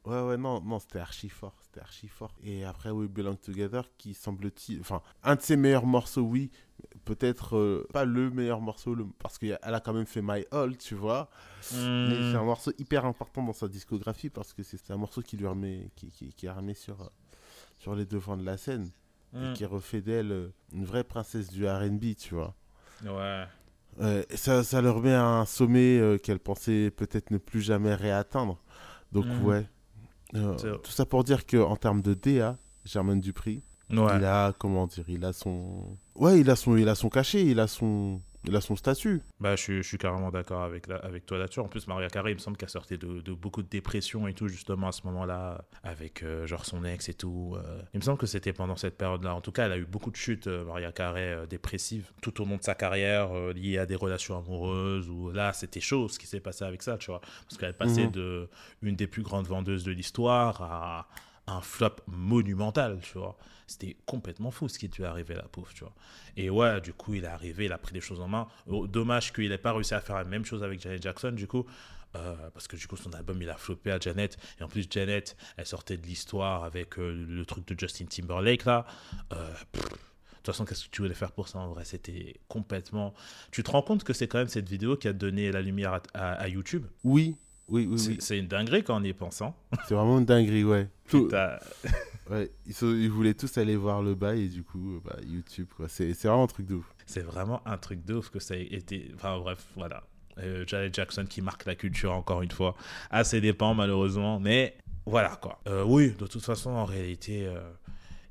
ouais, ouais, non, non, c'était archi fort, c'était archi fort. Et après, We Belong Together, qui semble-t-il, enfin, un de ses meilleurs morceaux, oui, peut-être euh, pas le meilleur morceau, le- parce qu'elle a quand même fait My All, tu vois. Mais Hmm. c'est un morceau hyper important dans sa discographie, parce que c'est un morceau qui lui remet, qui, qui, qui a remis sur, euh, sur les devants de la scène, Hmm. et qui refait d'elle euh, une vraie princesse du RB, tu vois. Ouais. Et ça, ça leur met à un sommet euh, qu'elle pensait peut-être ne plus jamais réatteindre. Donc Mhm. ouais. Euh, tout ça pour dire que en termes de DA, Germaine Dupri, Ouais. il a comment dire, il a son Ouais, il a son il a son cachet, il a son il a son statut. Bah, je, suis- je suis carrément d'accord avec, la- avec toi là-dessus. En plus, Maria Carey, il me semble qu'elle sortait de, de beaucoup de dépression et tout, justement, à ce moment-là, avec euh, genre son ex et tout. euh. Il me semble que c'était pendant cette période-là. En tout cas, elle a eu beaucoup de chutes, euh, Maria Carey, euh, dépressive, tout au long de sa carrière, liées à des relations amoureuses. Ou là, c'était chaud ce qui s'est passé avec ça, tu vois. Parce qu'elle passait Mhm. de une des plus grandes vendeuses de l'histoire à un flop monumental, tu vois. C'était complètement fou ce qui lui est arrivé, la pauvre, tu vois. Et ouais, du coup, il est arrivé, il a pris les choses en main. Oh, Dommage qu'il n'ait pas réussi à faire la même chose avec Janet Jackson, du coup. euh, parce que du coup, son album, il a floppé à Janet. Et en plus, Janet, elle sortait de l'histoire avec euh, le truc de Justin Timberlake, là. Euh, pff, de toute façon, qu'est-ce que tu voulais faire pour ça en vrai? C'était complètement. Tu te rends compte que c'est quand même cette vidéo qui a donné la lumière à, à- à YouTube? Oui, oui, oui, C'est oui. une dinguerie quand on y est pensant. C'est vraiment une dinguerie, ouais. Tout- ouais, ils, sont- ils voulaient tous aller voir le bail et du coup, bah, YouTube quoi. C'est c'est vraiment un truc de ouf. C'est vraiment un truc de ouf que ça a été. Enfin bref, voilà. Euh, Janet Jackson qui marque la culture encore une fois. À ses dépens, malheureusement. Mais voilà quoi. Euh, oui, de toute façon, en réalité,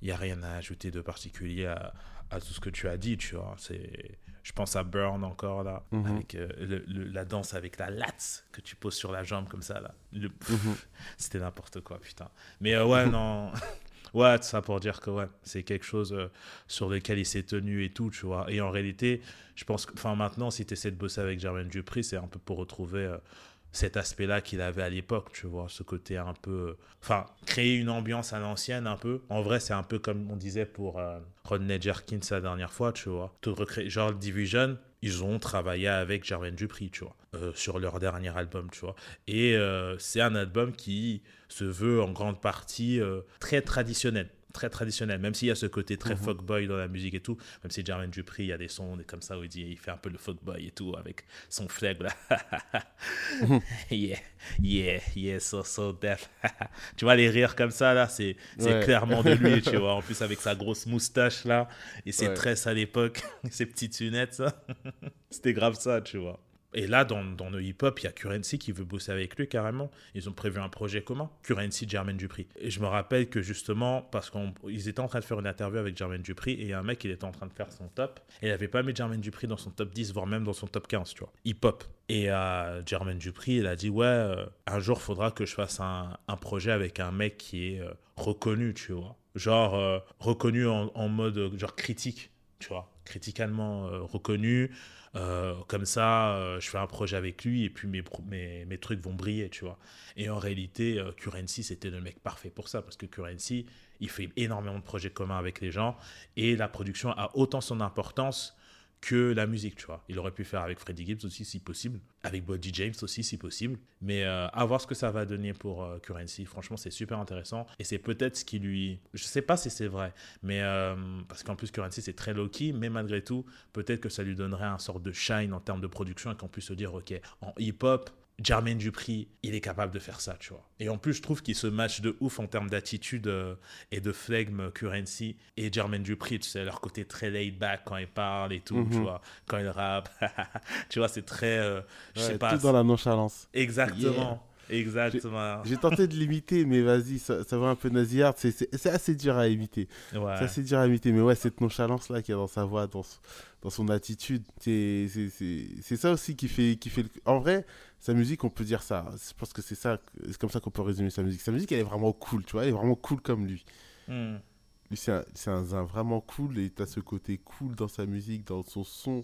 il n'y a rien à ajouter de particulier à, à, tout ce que tu as dit, tu vois. C'est, je pense à Burn encore là, Mhm. avec le- le- la danse avec la latte que tu poses sur la jambe comme ça là. Le- Mhm. C'était n'importe quoi, putain. Mais euh, ouais, non. Ouais, ça pour dire que ouais, c'est quelque chose euh, sur lequel il s'est tenu et tout, tu vois. Et en réalité, je pense que, maintenant, si tu essaies de bosser avec Jermaine Dupri, c'est un peu pour retrouver euh, cet aspect-là qu'il avait à l'époque, tu vois. Ce côté un peu. euh, Enfin, créer une ambiance à l'ancienne un peu. En vrai, c'est un peu comme on disait pour Rodney Jerkins la dernière fois, tu vois. Tout recréer, genre Division, ils ont travaillé avec Jermaine Dupri, euh, sur leur dernier album, tu vois. Et euh, c'est un album qui se veut en grande partie euh, très traditionnel. Très traditionnel, même s'il y a ce côté très Mhm. fuckboy dans la musique et tout, même si Jermaine Dupri, il y a des sons comme ça où il, dit, il fait un peu le fuckboy et tout avec son flegme là. yeah, yeah, yeah, so, so deaf. tu vois, les rires comme ça là, c'est Ouais. clairement de lui, tu vois. En plus, avec sa grosse moustache là et ses Ouais. tresses à l'époque, ses petites lunettes. C'était grave ça, tu vois. Et là, dans, le hip-hop, il y a Currency qui veut bosser avec lui carrément. Ils ont prévu un projet commun, Currency, Jermaine Dupri. Et je me rappelle que justement, parce qu'ils étaient en train de faire une interview avec Jermaine Dupri, et il un mec, il était en train de faire son top, et il n'avait pas mis Jermaine Dupri dans son top 10, voire même dans son top 15, tu vois, hip-hop. Et euh, Jermaine Dupri, il a dit, ouais, euh, un jour, faudra que je fasse un, projet avec un mec qui est euh, reconnu, tu vois. Genre, euh, reconnu en, en mode, genre, critique, tu vois, critiquement euh, reconnu. Euh, comme ça, euh, je fais un projet avec lui et puis mes, mes trucs vont briller, tu vois. Et en réalité, euh, Currency, c'était le mec parfait pour ça parce que Currency, il fait énormément de projets communs avec les gens et la production a autant son importance que la musique, tu vois. Il aurait pu faire avec Freddie Gibbs aussi, si possible, avec Buddy James aussi, si possible. Mais euh, à voir ce que ça va donner pour euh, Currency. Franchement, c'est super intéressant. Et c'est peut-être ce qui lui. Je sais pas si c'est vrai, mais euh, parce qu'en plus, Currency, c'est très low-key, mais malgré tout, peut-être que ça lui donnerait un sort de shine en termes de production et qu'on puisse se dire, OK, en hip-hop, Jermaine Dupri, il est capable de faire ça, tu vois. Et en plus, je trouve qu'il se match de ouf en termes d'attitude euh, et de flegme Currency et Jermaine Dupri, tu sais, leur côté très laid back quand ils parlent et tout, tu Mhm. vois, quand ils rappent. tu vois, c'est très, euh, je sais Ouais, pas. Tout dans la nonchalance. Exactement. Exactement. J'ai tenté de l'imiter, mais vas-y, ça, ça va un peu nasillard. C'est- assez dur à imiter. Ouais. C'est assez dur à imiter. Mais ouais, cette nonchalance-là qu'il y a dans sa voix, dans, son- dans son attitude, c'est ça aussi qui fait, qui fait le... En vrai, sa musique, on peut dire ça. Je pense que c'est ça, c'est comme ça qu'on peut résumer sa musique. Sa musique, elle est vraiment cool, tu vois. Elle est vraiment cool comme lui. Hmm. Lui, c'est un, un vraiment cool et t'as ce côté cool dans sa musique, dans son son,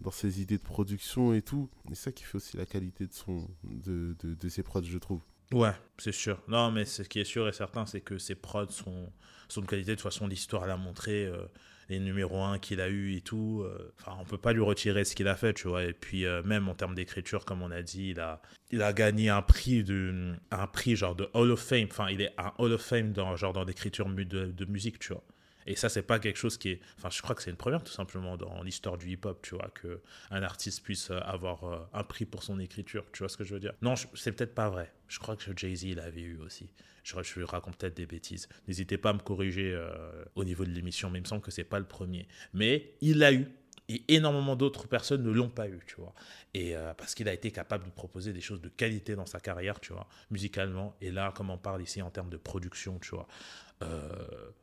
dans ses idées de production et tout. Et ça qui fait aussi la qualité de, son, de, de, ses prods, je trouve. Ouais, c'est sûr. Non, mais ce qui est sûr et certain, c'est que ses prods sont, sont de qualité. De toute façon, l'histoire l'a montré. euh, les numéros 1 qu'il a eu et tout. euh, Enfin, on peut pas lui retirer ce qu'il a fait, tu vois. Et puis, euh, même en termes d'écriture, comme on a dit, il a, il a gagné un prix, de, un prix genre de Hall of Fame. Enfin, il est un Hall of Fame dans, dans l'écriture de musique, tu vois. Et ça, c'est pas quelque chose qui est. Enfin, je crois que c'est une première, tout simplement, dans l'histoire du hip-hop, tu vois, que un artiste puisse euh, avoir euh, un prix pour son écriture. Tu vois ce que je veux dire? Non, c'est peut-être pas vrai. Je crois que Jay-Z l'avait eu aussi. Je, je raconte peut-être des bêtises. N'hésitez pas à me corriger euh, au niveau de l'émission, mais il me semble que c'est pas le premier. Mais il l'a eu. Et énormément d'autres personnes ne l'ont pas eu, tu vois. Et parce qu'il a été capable de proposer des choses de qualité dans sa carrière, tu vois, musicalement. Et là, comme on parle ici en termes de production, tu vois,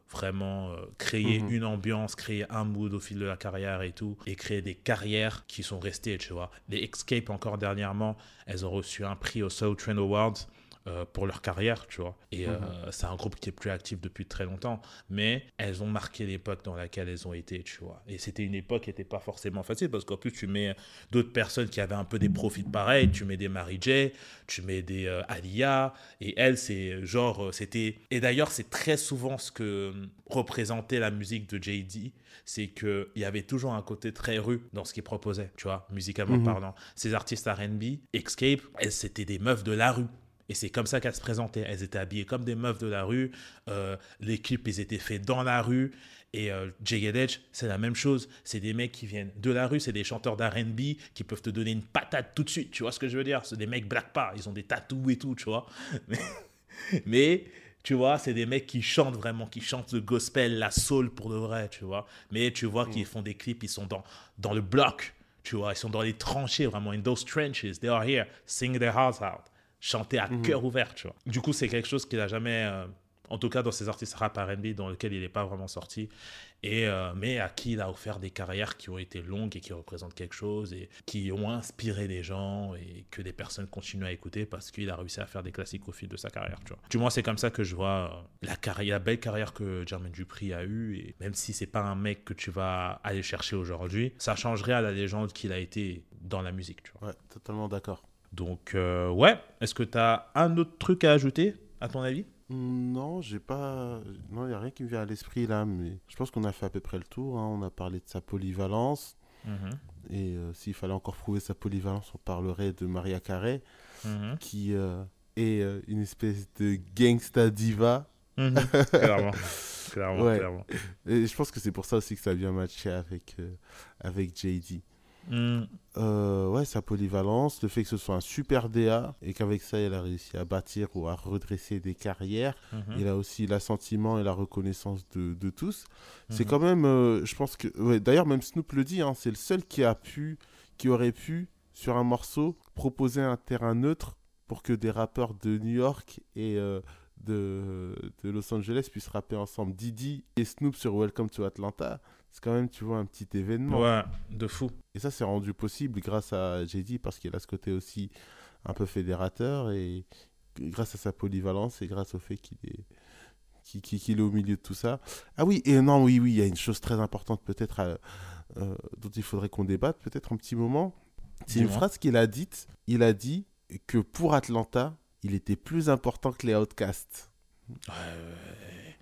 vraiment euh, créer Mhm. une ambiance, créer un mood au fil de la carrière et tout, et créer des carrières qui sont restées, tu vois. Les Escape, encore dernièrement, elles ont reçu un prix au Soul Trend Awards euh, pour leur carrière, tu vois. Et euh, c'est un groupe qui est plus actif depuis très longtemps, mais elles ont marqué l'époque dans laquelle elles ont été, tu vois. Et c'était une époque qui n'était pas forcément facile, parce qu'en plus, tu mets d'autres personnes qui avaient un peu des profils pareils, tu mets des Mary J, tu mets des euh, Alia, et elle, c'est genre, euh, c'était... Et d'ailleurs, c'est très souvent ce que représentait la musique de J.D., c'est qu'il y avait toujours un côté très rue dans ce qu'il proposait, tu vois, musicalement Mhm. parlant. Ces artistes R&B, Escape, elles, c'était des meufs de la rue. Et c'est comme ça qu'elles se présentaient. Elles étaient habillées comme des meufs de la rue. Euh, les clips, ils étaient faits dans la rue. Et euh, Jagged Edge, c'est la même chose. C'est des mecs qui viennent de la rue. C'est des chanteurs d'R&B qui peuvent te donner une patate tout de suite. Tu vois ce que je veux dire? C'est des mecs black power. Ils ont des tatous et tout, tu vois. Mais, mais, tu vois, c'est des mecs qui chantent vraiment, qui chantent le gospel, la soul pour de vrai, tu vois. Mais tu vois qu'ils font des clips, ils sont dans, dans le bloc, tu vois. Ils sont dans les tranchées, vraiment. In those trenches, they are here, singing their hearts out. Chanter à Mhm. cœur ouvert, tu vois. Du coup, c'est quelque chose qu'il a jamais, euh, en tout cas dans ses artistes rap R&B dans lequel il n'est pas vraiment sorti, et euh, mais à qui il a offert des carrières qui ont été longues et qui représentent quelque chose et qui ont inspiré des gens et que des personnes continuent à écouter parce qu'il a réussi à faire des classiques au fil de sa carrière, tu vois. Du moins, c'est comme ça que je vois euh, la carrière, la belle carrière que Jermaine Dupri a eue et même si c'est pas un mec que tu vas aller chercher aujourd'hui, ça changerait à la légende qu'il a été dans la musique, tu vois. Ouais, totalement d'accord. Donc, euh, ouais. Est-ce que tu as un autre truc à ajouter, à ton avis? Non, j'ai pas. Non, il n'y a rien qui me vient à l'esprit là, mais je pense qu'on a fait à peu près le tour. hein. On a parlé de sa polyvalence. Et euh, s'il fallait encore prouver sa polyvalence, on parlerait de Maria Carey, Mhm. qui euh, est euh, une espèce de gangsta diva. Mhm. clairement. Clairement, Ouais. clairement. Et je pense que c'est pour ça aussi que ça a bien matché avec, avec JD. Mhm. Euh, ouais, sa polyvalence, le fait que ce soit un super DA et qu'avec ça, il a réussi à bâtir ou à redresser des carrières. Mhm. Il a aussi l'assentiment et la reconnaissance de, de tous. C'est Mhm. quand même, euh, je pense que, ouais, d'ailleurs même Snoop le dit, hein, c'est le seul qui a pu, qui aurait pu sur un morceau proposer un terrain neutre pour que des rappeurs de New York et euh, de, de Los Angeles puissent rapper ensemble. Didi et Snoop sur Welcome to Atlanta, c'est quand même, tu vois, un petit événement. Ouais, de fou. Et ça, c'est rendu possible grâce à JD parce qu'il a ce côté aussi un peu fédérateur et grâce à sa polyvalence et grâce au fait qu'il est, qu'il, est au milieu de tout ça. Ah oui, et non, oui, oui, il y a une chose très importante peut-être à- euh, dont il faudrait qu'on débatte peut-être un petit moment. C'est une phrase qu'il a dite. Il a dit que pour Atlanta, il était plus important que les Outcasts. Ouais, ouais.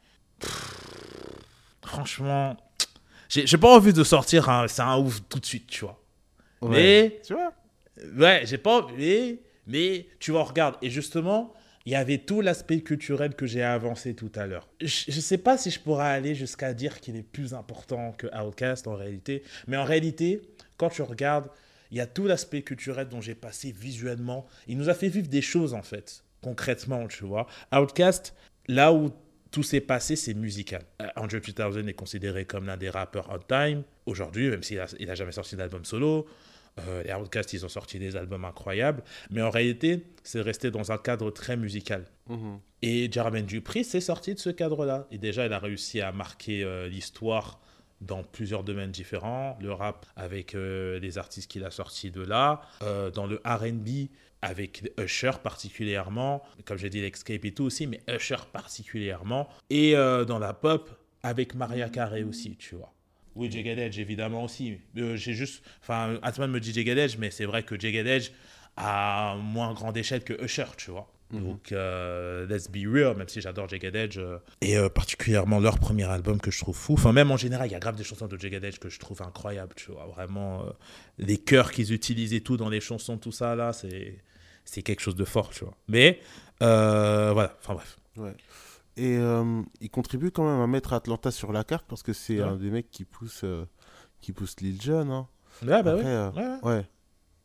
Franchement, j'ai j'ai pas envie de sortir un, c'est un ouf tout de suite, tu vois. Mais, tu vois? Ouais, j'ai pas envie, mais, mais tu vois, regarde, et justement, il y avait tout l'aspect culturel que j'ai avancé tout à l'heure. Je, je sais pas si je pourrais aller jusqu'à dire qu'il est plus important que Outkast en réalité, mais en réalité, quand tu regardes, il y a tout l'aspect culturel dont j'ai passé visuellement. Il nous a fait vivre des choses en fait, concrètement, tu vois. Outkast, là où tout s'est passé, c'est musical. Euh, Andrew 3000 est considéré comme l'un des rappeurs on time aujourd'hui, même s'il a, il a jamais sorti d'album solo. Euh, les Outkast, ils ont sorti des albums incroyables, mais en réalité, c'est resté dans un cadre très musical. Mhm. Et Jermaine Dupri s'est sorti de ce cadre-là. Et déjà, il a réussi à marquer euh, l'histoire dans plusieurs domaines différents. Le rap avec euh, les artistes qu'il a sortis de là. Dans le RB avec Usher particulièrement. Comme j'ai dit, l'Escape et tout aussi, mais Usher particulièrement. Et euh, dans la pop avec Maria Carey aussi, tu vois. Oui, Jagged Edge, évidemment aussi. Euh, j'ai juste... Enfin, Atman me dit Jagged Edge, mais c'est vrai que Jagged Edge a moins grande échelle que Usher, tu vois. Donc, euh, let's be real, même si j'adore Jagged Edge. euh, et euh, particulièrement leur premier album que je trouve fou. Enfin, même en général, il y a grave des chansons de Jagged Edge que je trouve incroyables, tu vois. Vraiment, les chœurs qu'ils utilisent et tout dans les chansons, tout ça, là, c'est, c'est quelque chose de fort, tu vois. Mais, euh, voilà, enfin bref. Ouais. Et euh, il contribue quand même à mettre Atlanta sur la carte parce que c'est Ouais. un des mecs qui pousse, euh, qui pousse Lil Jon. Hein. Ouais, bah Après, ouais. euh, Ouais, ouais. Ouais.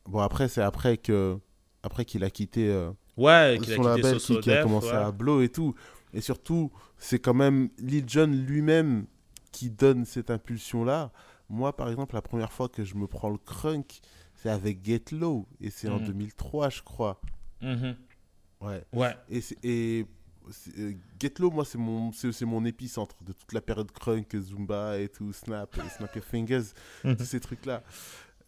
Bon, après, c'est après que après qu'il a quitté euh, Ouais, a son quitté label, qui, a commencé à blow et tout. Et surtout, c'est quand même Lil Jon lui-même qui donne cette impulsion-là. Moi, par exemple, la première fois que je me prends le crunk, c'est avec Get Low. Et c'est en Mhm. 2003, je crois. Mhm. Ouais. Ouais. Et, et euh, Get Low, moi, c'est mon, c'est, mon épicentre de toute la période crunk, Zumba et tout, Snap, et Snap Your Fingers, Mhm. tous ces trucs-là.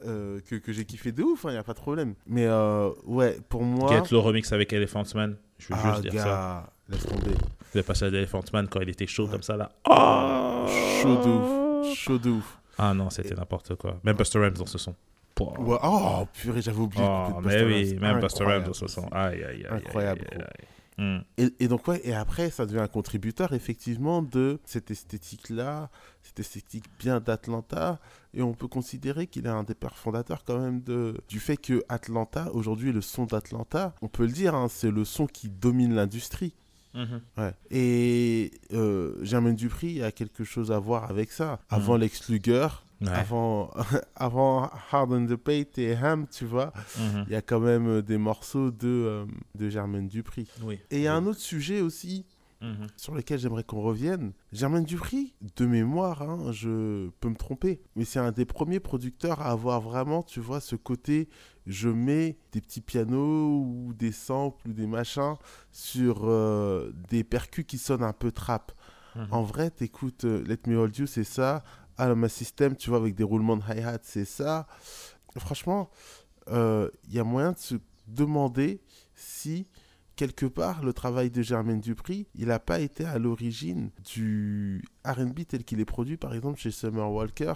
euh, que, que j'ai kiffé de ouf, il n'y a pas de problème. Mais euh, ouais, pour moi. Get le remix avec Elephant Man. Je veux ah, juste dire ça. gars, laisse tomber. Le passage d'Elephant Man quand il était chaud comme ça, là. Oh Chaud de ouf. Chaud de ouf. Ah non, c'était n'importe quoi. Même Buster Rhymes dans ce son. Ouais, oh, purée, j'avais oublié. Oh, de mais oui, même Buster Rhymes ce son. aussi. Aïe, aïe, aïe. Incroyable, aïe, gros. aïe. Hmm. Et, et donc, ouais, et après, ça devient un contributeur, effectivement, de cette esthétique-là, cette esthétique bien d'Atlanta. Et on peut considérer qu'il est un des pères fondateurs, quand même, de, du fait que Atlanta, aujourd'hui, le son d'Atlanta, on peut le dire, hein, c'est le son qui domine l'industrie. Mhm. Ouais. Et euh, Jermaine Dupri a quelque chose à voir avec ça. Avant Lex Luger, Ouais. avant, avant Hard on the Pate et Ham, tu vois, Mhm. il y a quand même euh, des morceaux de, euh, de Jermaine Dupri. Oui. Et il y a un autre sujet aussi Mhm. sur lesquels j'aimerais qu'on revienne. Germaine Dupri, de mémoire, hein, je peux me tromper, mais c'est un des premiers producteurs à avoir vraiment, tu vois, ce côté, je mets des petits pianos ou des samples ou des machins sur euh, des percus qui sonnent un peu trap. Mhm. En vrai, t'écoutes euh, Let Me Hold You, c'est ça. Alma System, tu vois, avec des roulements de hi-hat, c'est ça. Franchement, il y a moyen de se demander si quelque part, le travail de Germaine Dupri, il n'a pas été à l'origine du RB tel qu'il est produit, par exemple, chez Summer Walker,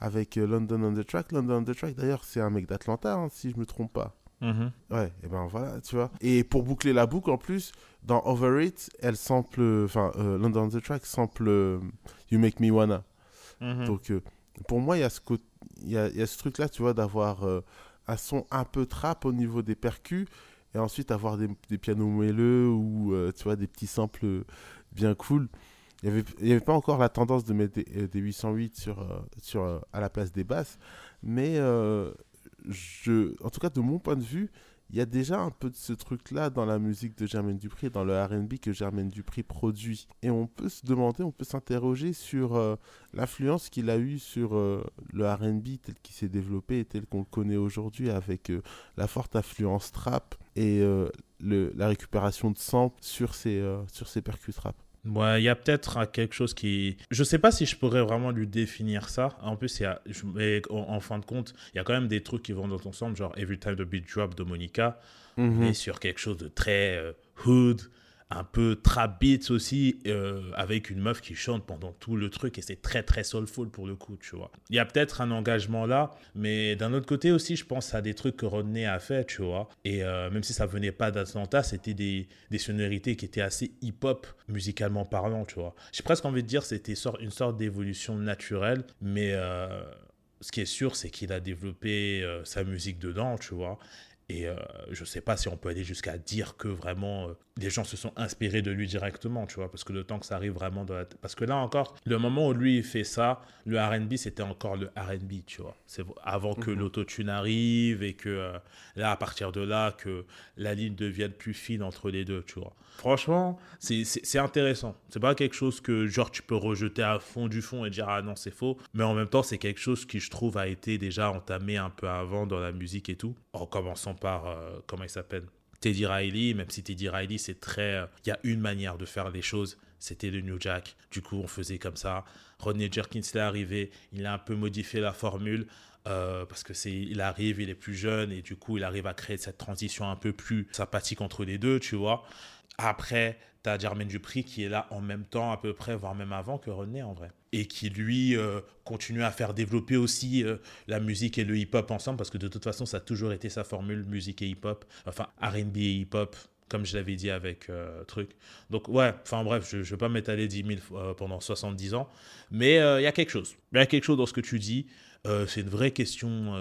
avec euh, London on the Track. London on the Track, d'ailleurs, c'est un mec d'Atlanta, hein, si je me trompe pas. Mhm. Ouais, et ben voilà, tu vois. Et pour boucler la boucle, en plus, dans Over It, elle sample, enfin, euh, London on the Track sample euh, You Make Me Wanna. Mhm. Donc, euh, pour moi, il y a ce, truc-là, tu vois, d'avoir euh, un son un peu trap au niveau des percus et ensuite avoir des, pianos moelleux ou, euh, tu vois, des petits samples bien cool. Il n'y avait, y avait pas encore la tendance de mettre des, euh, des 808 sur, euh, sur, à la place des basses, mais je, en tout cas, de mon point de vue, il y a déjà un peu de ce truc-là dans la musique de Germaine Dupri, dans le RB que Germaine Dupri produit. Et on peut se demander, on peut s'interroger sur euh, l'influence qu'il a eue sur euh, le RB tel qu'il s'est développé et tel qu'on le connaît aujourd'hui, avec euh, la forte influence trap et la récupération de samples sur ses, sur ses trap. Ouais, il y a peut-être euh, quelque chose qui. Je sais pas si je pourrais vraiment lui définir ça. En plus, y a... mais en, fin de compte, il y a quand même des trucs qui vont dans ton sens, genre Every Time the Beat Drop de Monica, mais sur quelque chose de très euh, hood, un peu trap beats aussi, euh, avec une meuf qui chante pendant tout le truc et c'est très très soulful pour le coup, tu vois. Il y a peut-être un engagement là, mais d'un autre côté aussi, je pense à des trucs que Rodney a fait, tu vois. Et euh, même si ça venait pas d'Atlanta, c'était des, sonorités qui étaient assez hip-hop musicalement parlant, tu vois. J'ai presque envie de dire c'était une sorte d'évolution naturelle, mais euh, ce qui est sûr, c'est qu'il a développé sa musique dedans, tu vois. Et euh, je sais pas si on peut aller jusqu'à dire que vraiment euh, les gens se sont inspirés de lui directement, tu vois, parce que le temps que ça arrive vraiment dans la... Parce que là encore, le moment où lui fait ça, le RB c'était encore le RB, tu vois. C'est avant que Mhm. l'autotune arrive et que euh, là, à partir de là, que la ligne devienne plus fine entre les deux, tu vois. Franchement, c'est intéressant. C'est pas quelque chose que, genre, tu peux rejeter à fond du fond et dire ah non, c'est faux. Mais en même temps, c'est quelque chose qui, je trouve, a été déjà entamé un peu avant dans la musique et tout. En commençant par, euh, comment il s'appelle Teddy Riley, même si Teddy Riley, c'est très. euh, Il y a une manière de faire les choses, c'était le New Jack. Du coup, on faisait comme ça. Rodney Jerkins est arrivé, il a un peu modifié la formule. euh, parce que c'est il arrive il est plus jeune et du coup il arrive à créer cette transition un peu plus sympathique entre les deux tu vois après tu as Jermaine Dupri qui est là en même temps à peu près voire même avant que René en vrai et qui lui euh, continue à faire développer aussi euh, la musique et le hip-hop ensemble parce que de toute façon ça a toujours été sa formule musique et hip-hop enfin R&B et hip-hop comme je l'avais dit avec euh, truc. Donc ouais, enfin bref, je ne vais pas m'étaler 10 000 euh, pendant 70 ans, mais il y a quelque chose. Il y a quelque chose dans ce que tu dis. C'est une vraie question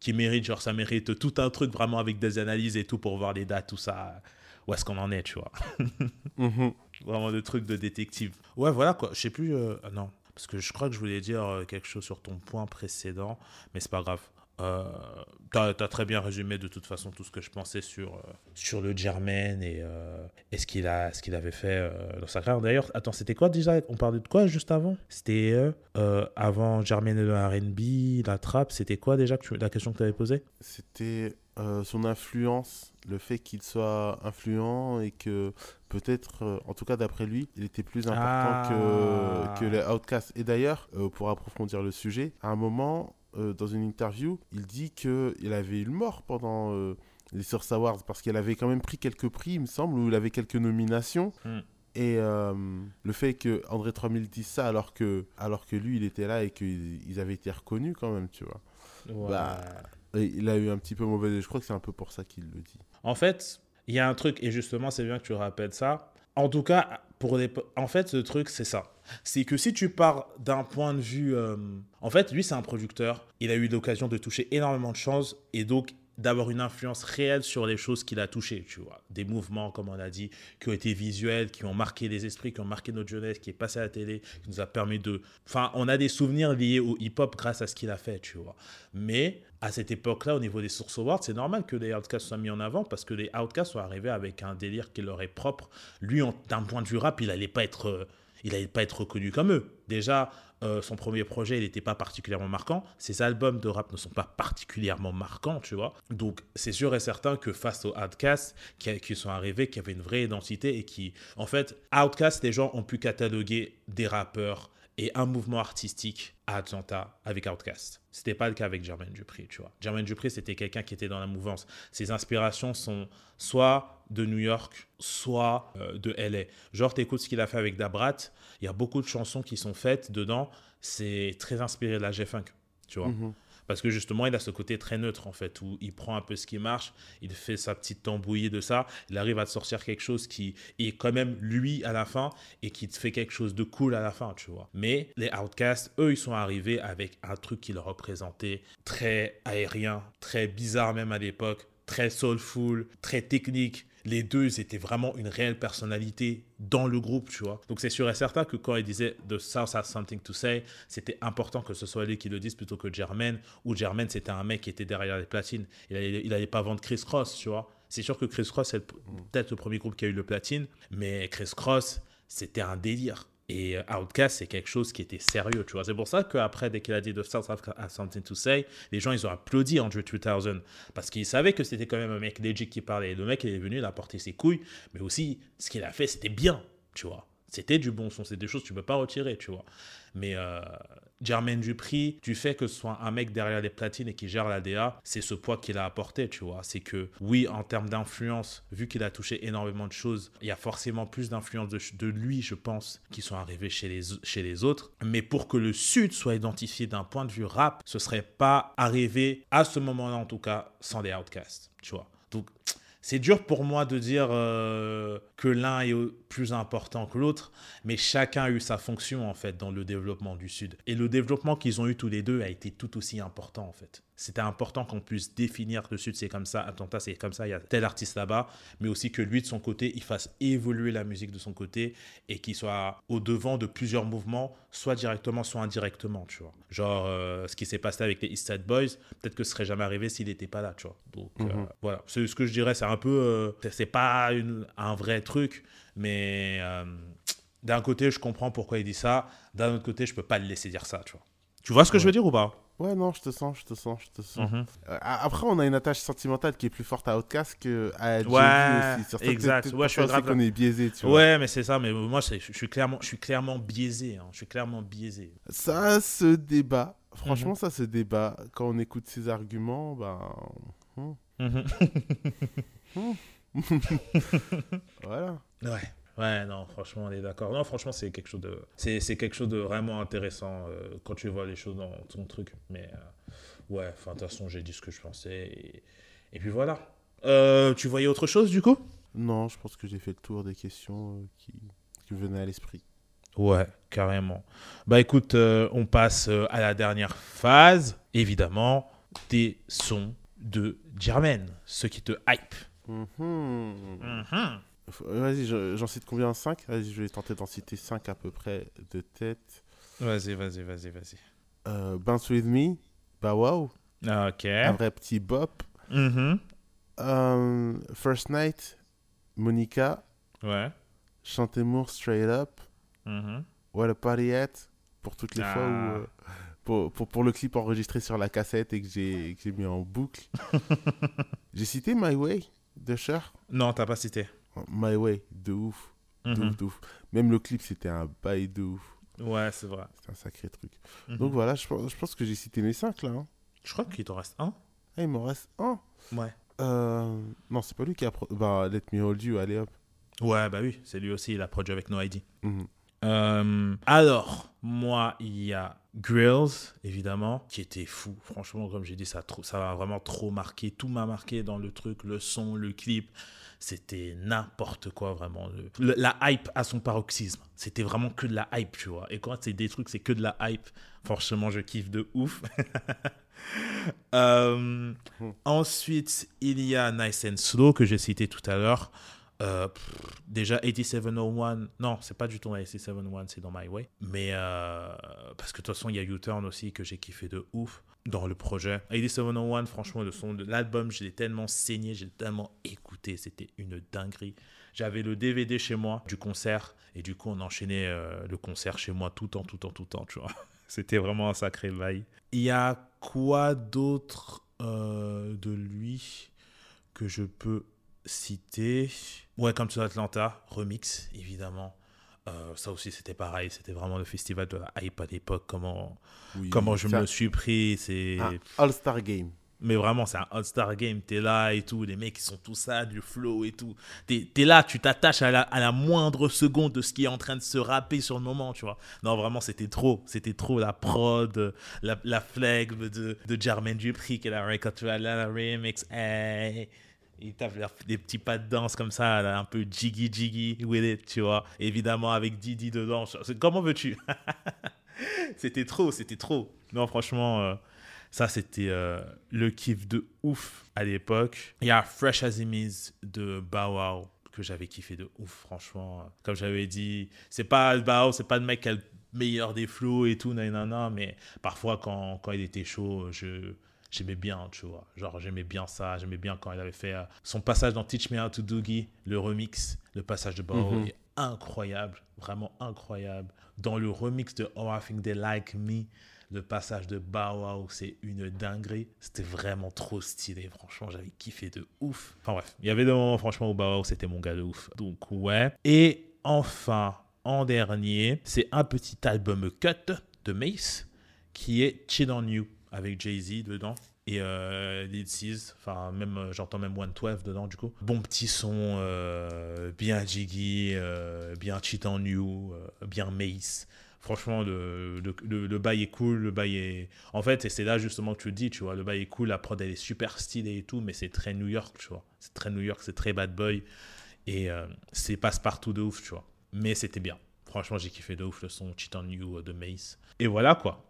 qui mérite, genre ça mérite tout un truc vraiment avec des analyses et tout pour voir les dates, tout ça. Où est-ce qu'on en est, tu vois. Mhm. Vraiment des trucs de détective. Ouais, voilà quoi. Je sais plus. euh, ah non. Parce que je crois que je voulais dire euh, quelque chose sur ton point précédent, mais c'est pas grave. Euh, T'as as très bien résumé de toute façon tout ce que je pensais sur, euh, sur le Germain et, euh, et ce qu'il a- ce qu'il avait fait euh, dans sa carrière. D'ailleurs, attends, c'était quoi déjà? On parlait de quoi juste avant? C'était euh, euh, avant Germain et le RB, la trappe. C'était quoi déjà que tu- la question que tu avais posée? C'était euh, son influence, le fait qu'il soit influent et que peut-être, euh, en tout cas d'après lui, il était plus important Ah. que, que les Outcasts. Et d'ailleurs, euh, pour approfondir le sujet, à un moment, dans une interview, il dit qu'il avait eu le mort pendant les Source Awards parce qu'il avait quand même pris quelques prix, il me semble, ou il avait quelques nominations. Hmm. Et euh, le fait que André 3000 dise ça alors que, alors que lui, il était là et qu'ils ils avaient été reconnus quand même, tu vois. Bah, Et il a eu un petit peu mauvais. Je crois que c'est un peu pour ça qu'il le dit. En fait, il y a un truc, et justement, c'est bien que tu rappelles ça. En tout cas, pour les... en fait, ce truc, c'est ça. C'est que si tu pars d'un point de vue... euh, En fait, lui, c'est un producteur. Il a eu l'occasion de toucher énormément de choses. Et donc, d'avoir une influence réelle sur les choses qu'il a touchées, tu vois. Des mouvements, comme on a dit, qui ont été visuels, qui ont marqué les esprits, qui ont marqué notre jeunesse, qui est passé à la télé, qui nous a permis de... Enfin, on a des souvenirs liés au hip-hop grâce à ce qu'il a fait, tu vois. Mais à cette époque-là, au niveau des sources awards, c'est normal que les Outcasts soient mis en avant parce que les Outcasts sont arrivés avec un délire qui leur est propre. Lui, d'un point de vue rap, il n'allait pas être... Euh, pas être reconnu comme eux. Déjà, euh, son premier projet, il n'était pas particulièrement marquant. Ses albums de rap ne sont pas particulièrement marquants, tu vois. Donc, c'est sûr et certain que face aux Outcasts qui, qui, sont arrivés, qui avaient une vraie identité et qui, en fait, Outcasts, les gens ont pu cataloguer des rappeurs et un mouvement artistique à Atlanta avec Outkast. C'était pas le cas avec Jermaine Dupri, tu vois. Jermaine Dupri, c'était quelqu'un qui était dans la mouvance. Ses inspirations sont soit de New York, soit euh, de LA. Genre, t'écoutes ce qu'il a fait avec Dabrat, il y a beaucoup de chansons qui sont faites dedans, c'est très inspiré de la G-Funk, tu vois. Mhm. Parce que justement, il a ce côté très neutre, en fait, où il prend un peu ce qui marche, il fait sa petite tambouille de ça, il arrive à te sortir quelque chose qui est quand même lui à la fin et qui te fait quelque chose de cool à la fin, tu vois. Mais les Outcasts, eux, ils sont arrivés avec un truc qui leur représentait très aérien, très bizarre même à l'époque, très soulful, très technique les deux étaient vraiment une réelle personnalité dans le groupe, tu vois. Donc c'est sûr et certain que quand il disait The South has something to say, c'était important que ce soit lui qui le dise plutôt que Jermaine, ou Jermaine c'était un mec qui était derrière les platines. Il n'allait pas vendre Chris Cross, tu vois. C'est sûr que Chris Cross, c'est peut-être le premier groupe qui a eu le platine, mais Chris Cross, c'était un délire. Et euh, Outcast, c'est quelque chose qui était sérieux, tu vois. C'est pour ça qu'après, dès qu'il a dit The South has something to say, les gens, ils ont applaudi Andrew 2000 parce qu'ils savaient que c'était quand même un mec legit qui parlait. Le mec, il est venu, il a porté ses couilles, mais aussi, ce qu'il a fait, c'était bien, tu vois. C'était du bon son, c'est des choses que tu ne peux pas retirer, tu vois. Mais euh, Jermaine Dupri, du fait que ce soit un mec derrière les platines et qui gère la DA, c'est ce poids qu'il a apporté, tu vois. C'est que, oui, en termes d'influence, vu qu'il a touché énormément de choses, il y a forcément plus d'influence de, lui, je pense, qui sont les, chez les autres. Mais pour que le Sud soit identifié d'un point de vue rap, ce serait pas arrivé à ce moment-là, en tout cas, sans les Outcasts, tu vois. Donc, c'est dur pour moi de dire euh, que l'un est plus important que l'autre, mais chacun a eu sa fonction en fait dans le développement du Sud. Et le développement qu'ils ont eu tous les deux a été tout aussi important en fait c'était important qu'on puisse définir le Sud, c'est comme ça, Atlanta, c'est comme ça, il y a tel artiste là-bas, mais aussi que lui, de son côté, il fasse évoluer la musique de son côté et qu'il soit au devant de plusieurs mouvements, soit directement, soit indirectement, tu vois. Genre, euh, ce qui s'est passé avec les East Side Boys, peut-être que ce serait jamais arrivé s'il n'était pas là, tu vois. Donc, euh, mhm. voilà. Ce, que je dirais, c'est un peu, euh, c'est pas une, un vrai truc, mais d'un côté, je comprends pourquoi il dit ça, d'un autre côté, je peux pas le laisser dire ça, tu vois. Tu vois ce que je veux dire ou pas? Ouais, non, je te sens, je te sens, je te sens. Mhm. Euh, après, on a une attache sentimentale qui est plus forte à Outcast que à ouais, aussi. exact. Ouais, je suis grave. qu'on est biaisé, tu vois. Ouais, mais c'est ça. Mais moi, je suis clairement, je suis clairement biaisé. Hein. Je suis clairement biaisé. Ça se débat. Franchement, mhm. ça se débat. Quand on écoute ces arguments, ben. Hmm. Mhm. Hmm. voilà. Ouais. Ouais, non, franchement, on est d'accord. Non, franchement, c'est quelque chose de, c'est, quelque chose de vraiment intéressant euh, quand tu vois les choses dans ton truc. Mais euh, ouais, enfin, de toute façon, j'ai dit ce que je pensais. Et, et puis voilà. Euh, tu voyais autre chose du coup? Non, je pense que j'ai fait le tour des questions qui, qui venaient à l'esprit. Ouais, carrément. Bah écoute, on passe à la dernière phase, évidemment, des sons de Jermaine, ce qui te hype. Mm Vas-y, j'en cite combien? 5 Vas-y, je vais tenter d'en citer 5 à peu près de tête. Vas-y, vas-y, vas-y, vas-y. Euh, Bounce With Me, bah wow. Ok. Un vrai petit bop. Mm First Night, Monica. Ouais. Chantemour, Straight Up. Mm What a Party At, pour toutes les fois où... Ah. Euh, pour, pour, pour, le clip enregistré sur la cassette et que j'ai mis en boucle. j'ai cité My Way de Cher. Non, t'as pas cité. My Way, de ouf. De mhm. ouf, de ouf. Même le clip, c'était un bail de ouf. Ouais, c'est vrai. C'est un sacré truc. Mhm. Donc voilà, je, je, pense que j'ai cité mes 5 là. Hein. Je crois qu'il t'en reste un. Ah, il m'en reste un Ouais. Euh, non, c'est pas lui qui a. Bah, Let Me Hold You, allez hop. Ouais, bah oui, c'est lui aussi, il a produit avec No ID. Mhm. Euh, alors, moi, il y a Grills, évidemment, qui était fou. Franchement, comme j'ai dit, ça, ça m'a vraiment trop marqué. Tout m'a marqué dans le truc, le son, le clip c'était n'importe quoi vraiment. la hype à son paroxysme. C'était vraiment que de la hype, tu vois. Et quand c'est des trucs, c'est que de la hype. Forcément, je kiffe de ouf. Euh, Mhm. Ensuite, il y a Nice and Slow que j'ai cité tout à l'heure. Euh, déjà 8701, non, c'est pas du tout dans 8701, c'est dans My Way. Mais euh, parce que de toute façon, il y a U-Turn aussi que j'ai kiffé de ouf dans le projet. 8701, franchement, le son de l'album, je l'ai tellement saigné, j'ai tellement écouté, c'était une dinguerie. J'avais le DVD chez moi du concert et du coup, on enchaînait euh, le concert chez moi tout le temps, tout le temps, tout le temps, tu vois. C'était vraiment un sacré bail. Il y a quoi d'autre de lui que je peux citer Ouais, comme to Atlanta, remix, évidemment. Euh, ça aussi, c'était pareil. C'était vraiment le festival de la hype à l'époque. Comment, Oui, comment je me le suis pris. C'est. un All-Star Game. Mais vraiment, c'est un All-Star Game. T'es là et tout. Les mecs, ils sont tous ça, du flow et tout. T'es es là, tu t'attaches à la, à la moindre seconde de ce qui est en train de se rapper sur le moment, tu vois. Non, vraiment, c'était trop. C'était trop la prod, la, la flegme de, de Jermaine Dupri qui est la record, là, la remix. Hey. Il tape leur- des petits pas de danse comme ça, un peu jiggy jiggy with it, tu vois. Évidemment, avec Didi dedans. Comment veux-tu? C'était trop, c'était trop. Non, franchement, euh, ça, c'était euh, le kiff de ouf à l'époque. Il y a Fresh as Is de Bow Wow que j'avais kiffé de ouf, franchement. Comme j'avais dit, c'est pas Bow c'est pas le mec qui a le meilleur des flows et tout, nanana, mais parfois, quand, quand il était chaud, je. J'aimais bien, tu vois. Genre, j'aimais bien ça. J'aimais bien quand il avait fait euh, son passage dans Teach Me How to Doogie, le remix, le passage de Bow Wow Mhm. est incroyable, vraiment incroyable. Dans le remix de Oh I Think They Like Me, le passage de Bow Wow, c'est une dinguerie. C'était vraiment trop stylé. Franchement, j'avais kiffé de ouf. Enfin bref, il y avait des moments, franchement, où Bow Wow, c'était mon gars de ouf. Donc, ouais. Et enfin, en dernier, c'est un petit album cut de Mace qui est Chill on You avec Jay-Z dedans. Et euh, enfin même euh, j'entends même 112 dedans du coup. Bon petit son, euh, bien jiggy, euh, bien cheat euh, bien Mace. Franchement, le, le, le, bail est cool, le bail est... En fait, et c'est là justement que tu le dis, tu vois, le bail est cool, la prod elle est super stylée et tout, mais c'est très New York, tu vois. C'est très New York, c'est très bad boy. Et c'est passe-partout de ouf, tu vois. Mais c'était bien. Franchement, j'ai kiffé de ouf le son Cheat euh, de Mace. Et voilà quoi.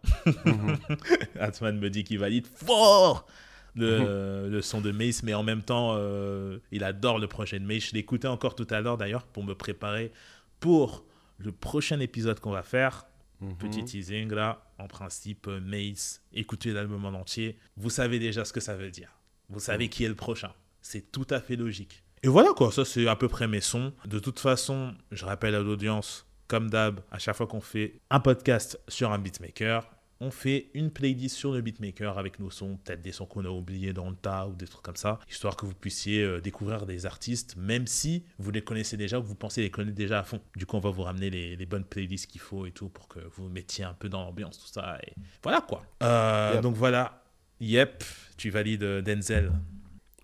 Atman me dit qu'il valide fort le, le son de Mace, mais en même temps, euh, il adore le projet de Mace. Je écouté encore tout à l'heure d'ailleurs pour me préparer pour le prochain épisode qu'on va faire. Mhm. Petit teasing là, en principe, euh, Mace, écoutez l'album en entier. Vous savez déjà ce que ça veut dire. Vous savez qui est le prochain. C'est tout à fait logique. Et voilà quoi, ça c'est à peu près mes sons. De toute façon, je rappelle à l'audience, comme d'hab, à chaque fois qu'on fait un podcast sur un beatmaker, on fait une playlist sur le beatmaker avec nos sons, peut-être des sons qu'on a oubliés dans le tas ou des trucs comme ça, histoire que vous puissiez euh, découvrir des artistes, même si vous les connaissez déjà ou vous pensez les connaître déjà à fond. Du coup, on va vous ramener les, les bonnes playlists qu'il faut et tout pour que vous mettiez un peu dans l'ambiance, tout ça. Et voilà quoi. Euh, Yep. Donc voilà. Yep, tu valides euh, Denzel.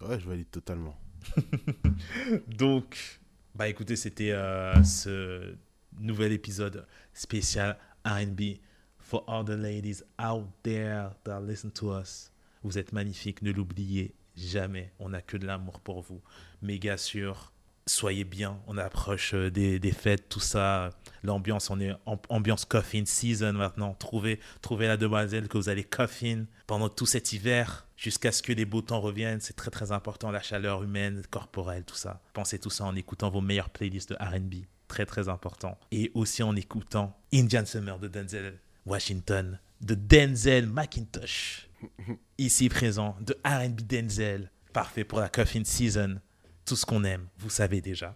Ouais, je valide totalement. Donc, bah écoutez, c'était euh, ce nouvel épisode spécial RB for all the ladies out there that listen to us. Vous êtes magnifiques, ne l'oubliez jamais. On n'a que de l'amour pour vous. Méga sûr. Soyez bien, on approche euh, des, des fêtes, tout ça. L'ambiance, on est ambiance coffin season maintenant. Trouvez, trouvez la demoiselle que vous allez coffin pendant tout cet hiver jusqu'à ce que les beaux temps reviennent. C'est très très important, la chaleur humaine, corporelle, tout ça. Pensez tout ça en écoutant vos meilleures playlists de RB. Très très important. Et aussi en écoutant Indian Summer de Denzel Washington, de Denzel McIntosh, ici présent, de RB Denzel. Parfait pour la coffin season. Tout ce qu'on aime, vous savez déjà.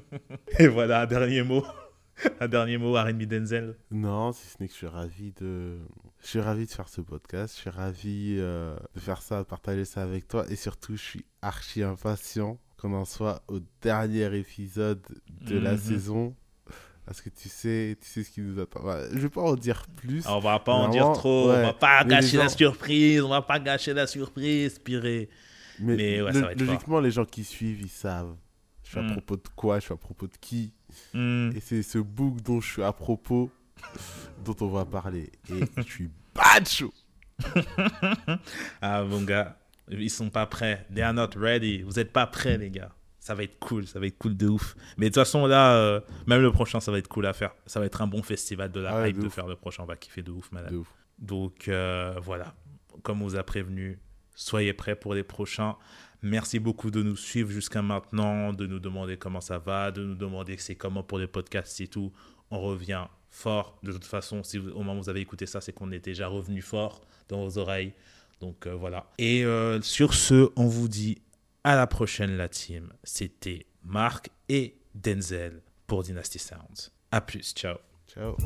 Et voilà, un dernier mot. Un dernier mot, RB Denzel. Non, si ce n'est que je suis ravi de... Je suis ravi de faire ce podcast, je suis ravi euh, de faire ça, de partager ça avec toi et surtout je suis archi impatient qu'on en soit au dernier épisode de la Mhm. saison parce que tu sais, tu sais ce qui nous attend. Ouais, je vais pas en dire plus. On va pas en dire trop, on ouais. va pas Mais gâcher la surprise, on va pas gâcher la surprise, Piré. mais mais ouais, ça va être fort. logiquement, les gens qui suivent, ils savent. Je suis à Mm. propos de quoi, je suis à propos de qui? Hmm. Et c'est ce book dont je suis à propos dont on va parler. Et je suis bad chaud. Ah, mon gars, ils sont pas prêts. They are not ready. Vous n'êtes pas prêts, les gars. Ça va être cool. Ça va être cool de ouf. Mais de toute façon, là, euh, même le prochain, ça va être cool à faire. Ça va être un bon festival de la ah, hype de, faire le prochain. On va kiffer de ouf, madame. De ouf. Donc, euh, voilà. Comme on vous a prévenu, soyez prêts pour les prochains. Merci beaucoup de nous suivre jusqu'à maintenant, de nous demander comment ça va, de nous demander c'est comment pour les podcasts et tout. On revient fort. De toute façon, si au moment où vous avez écouté ça, c'est qu'on est déjà revenu fort dans vos oreilles. Donc euh, voilà. Et euh, sur ce, on vous dit à la prochaine, la team. C'était Marc et Denzel pour Dynasty Sounds. À plus, ciao. Ciao.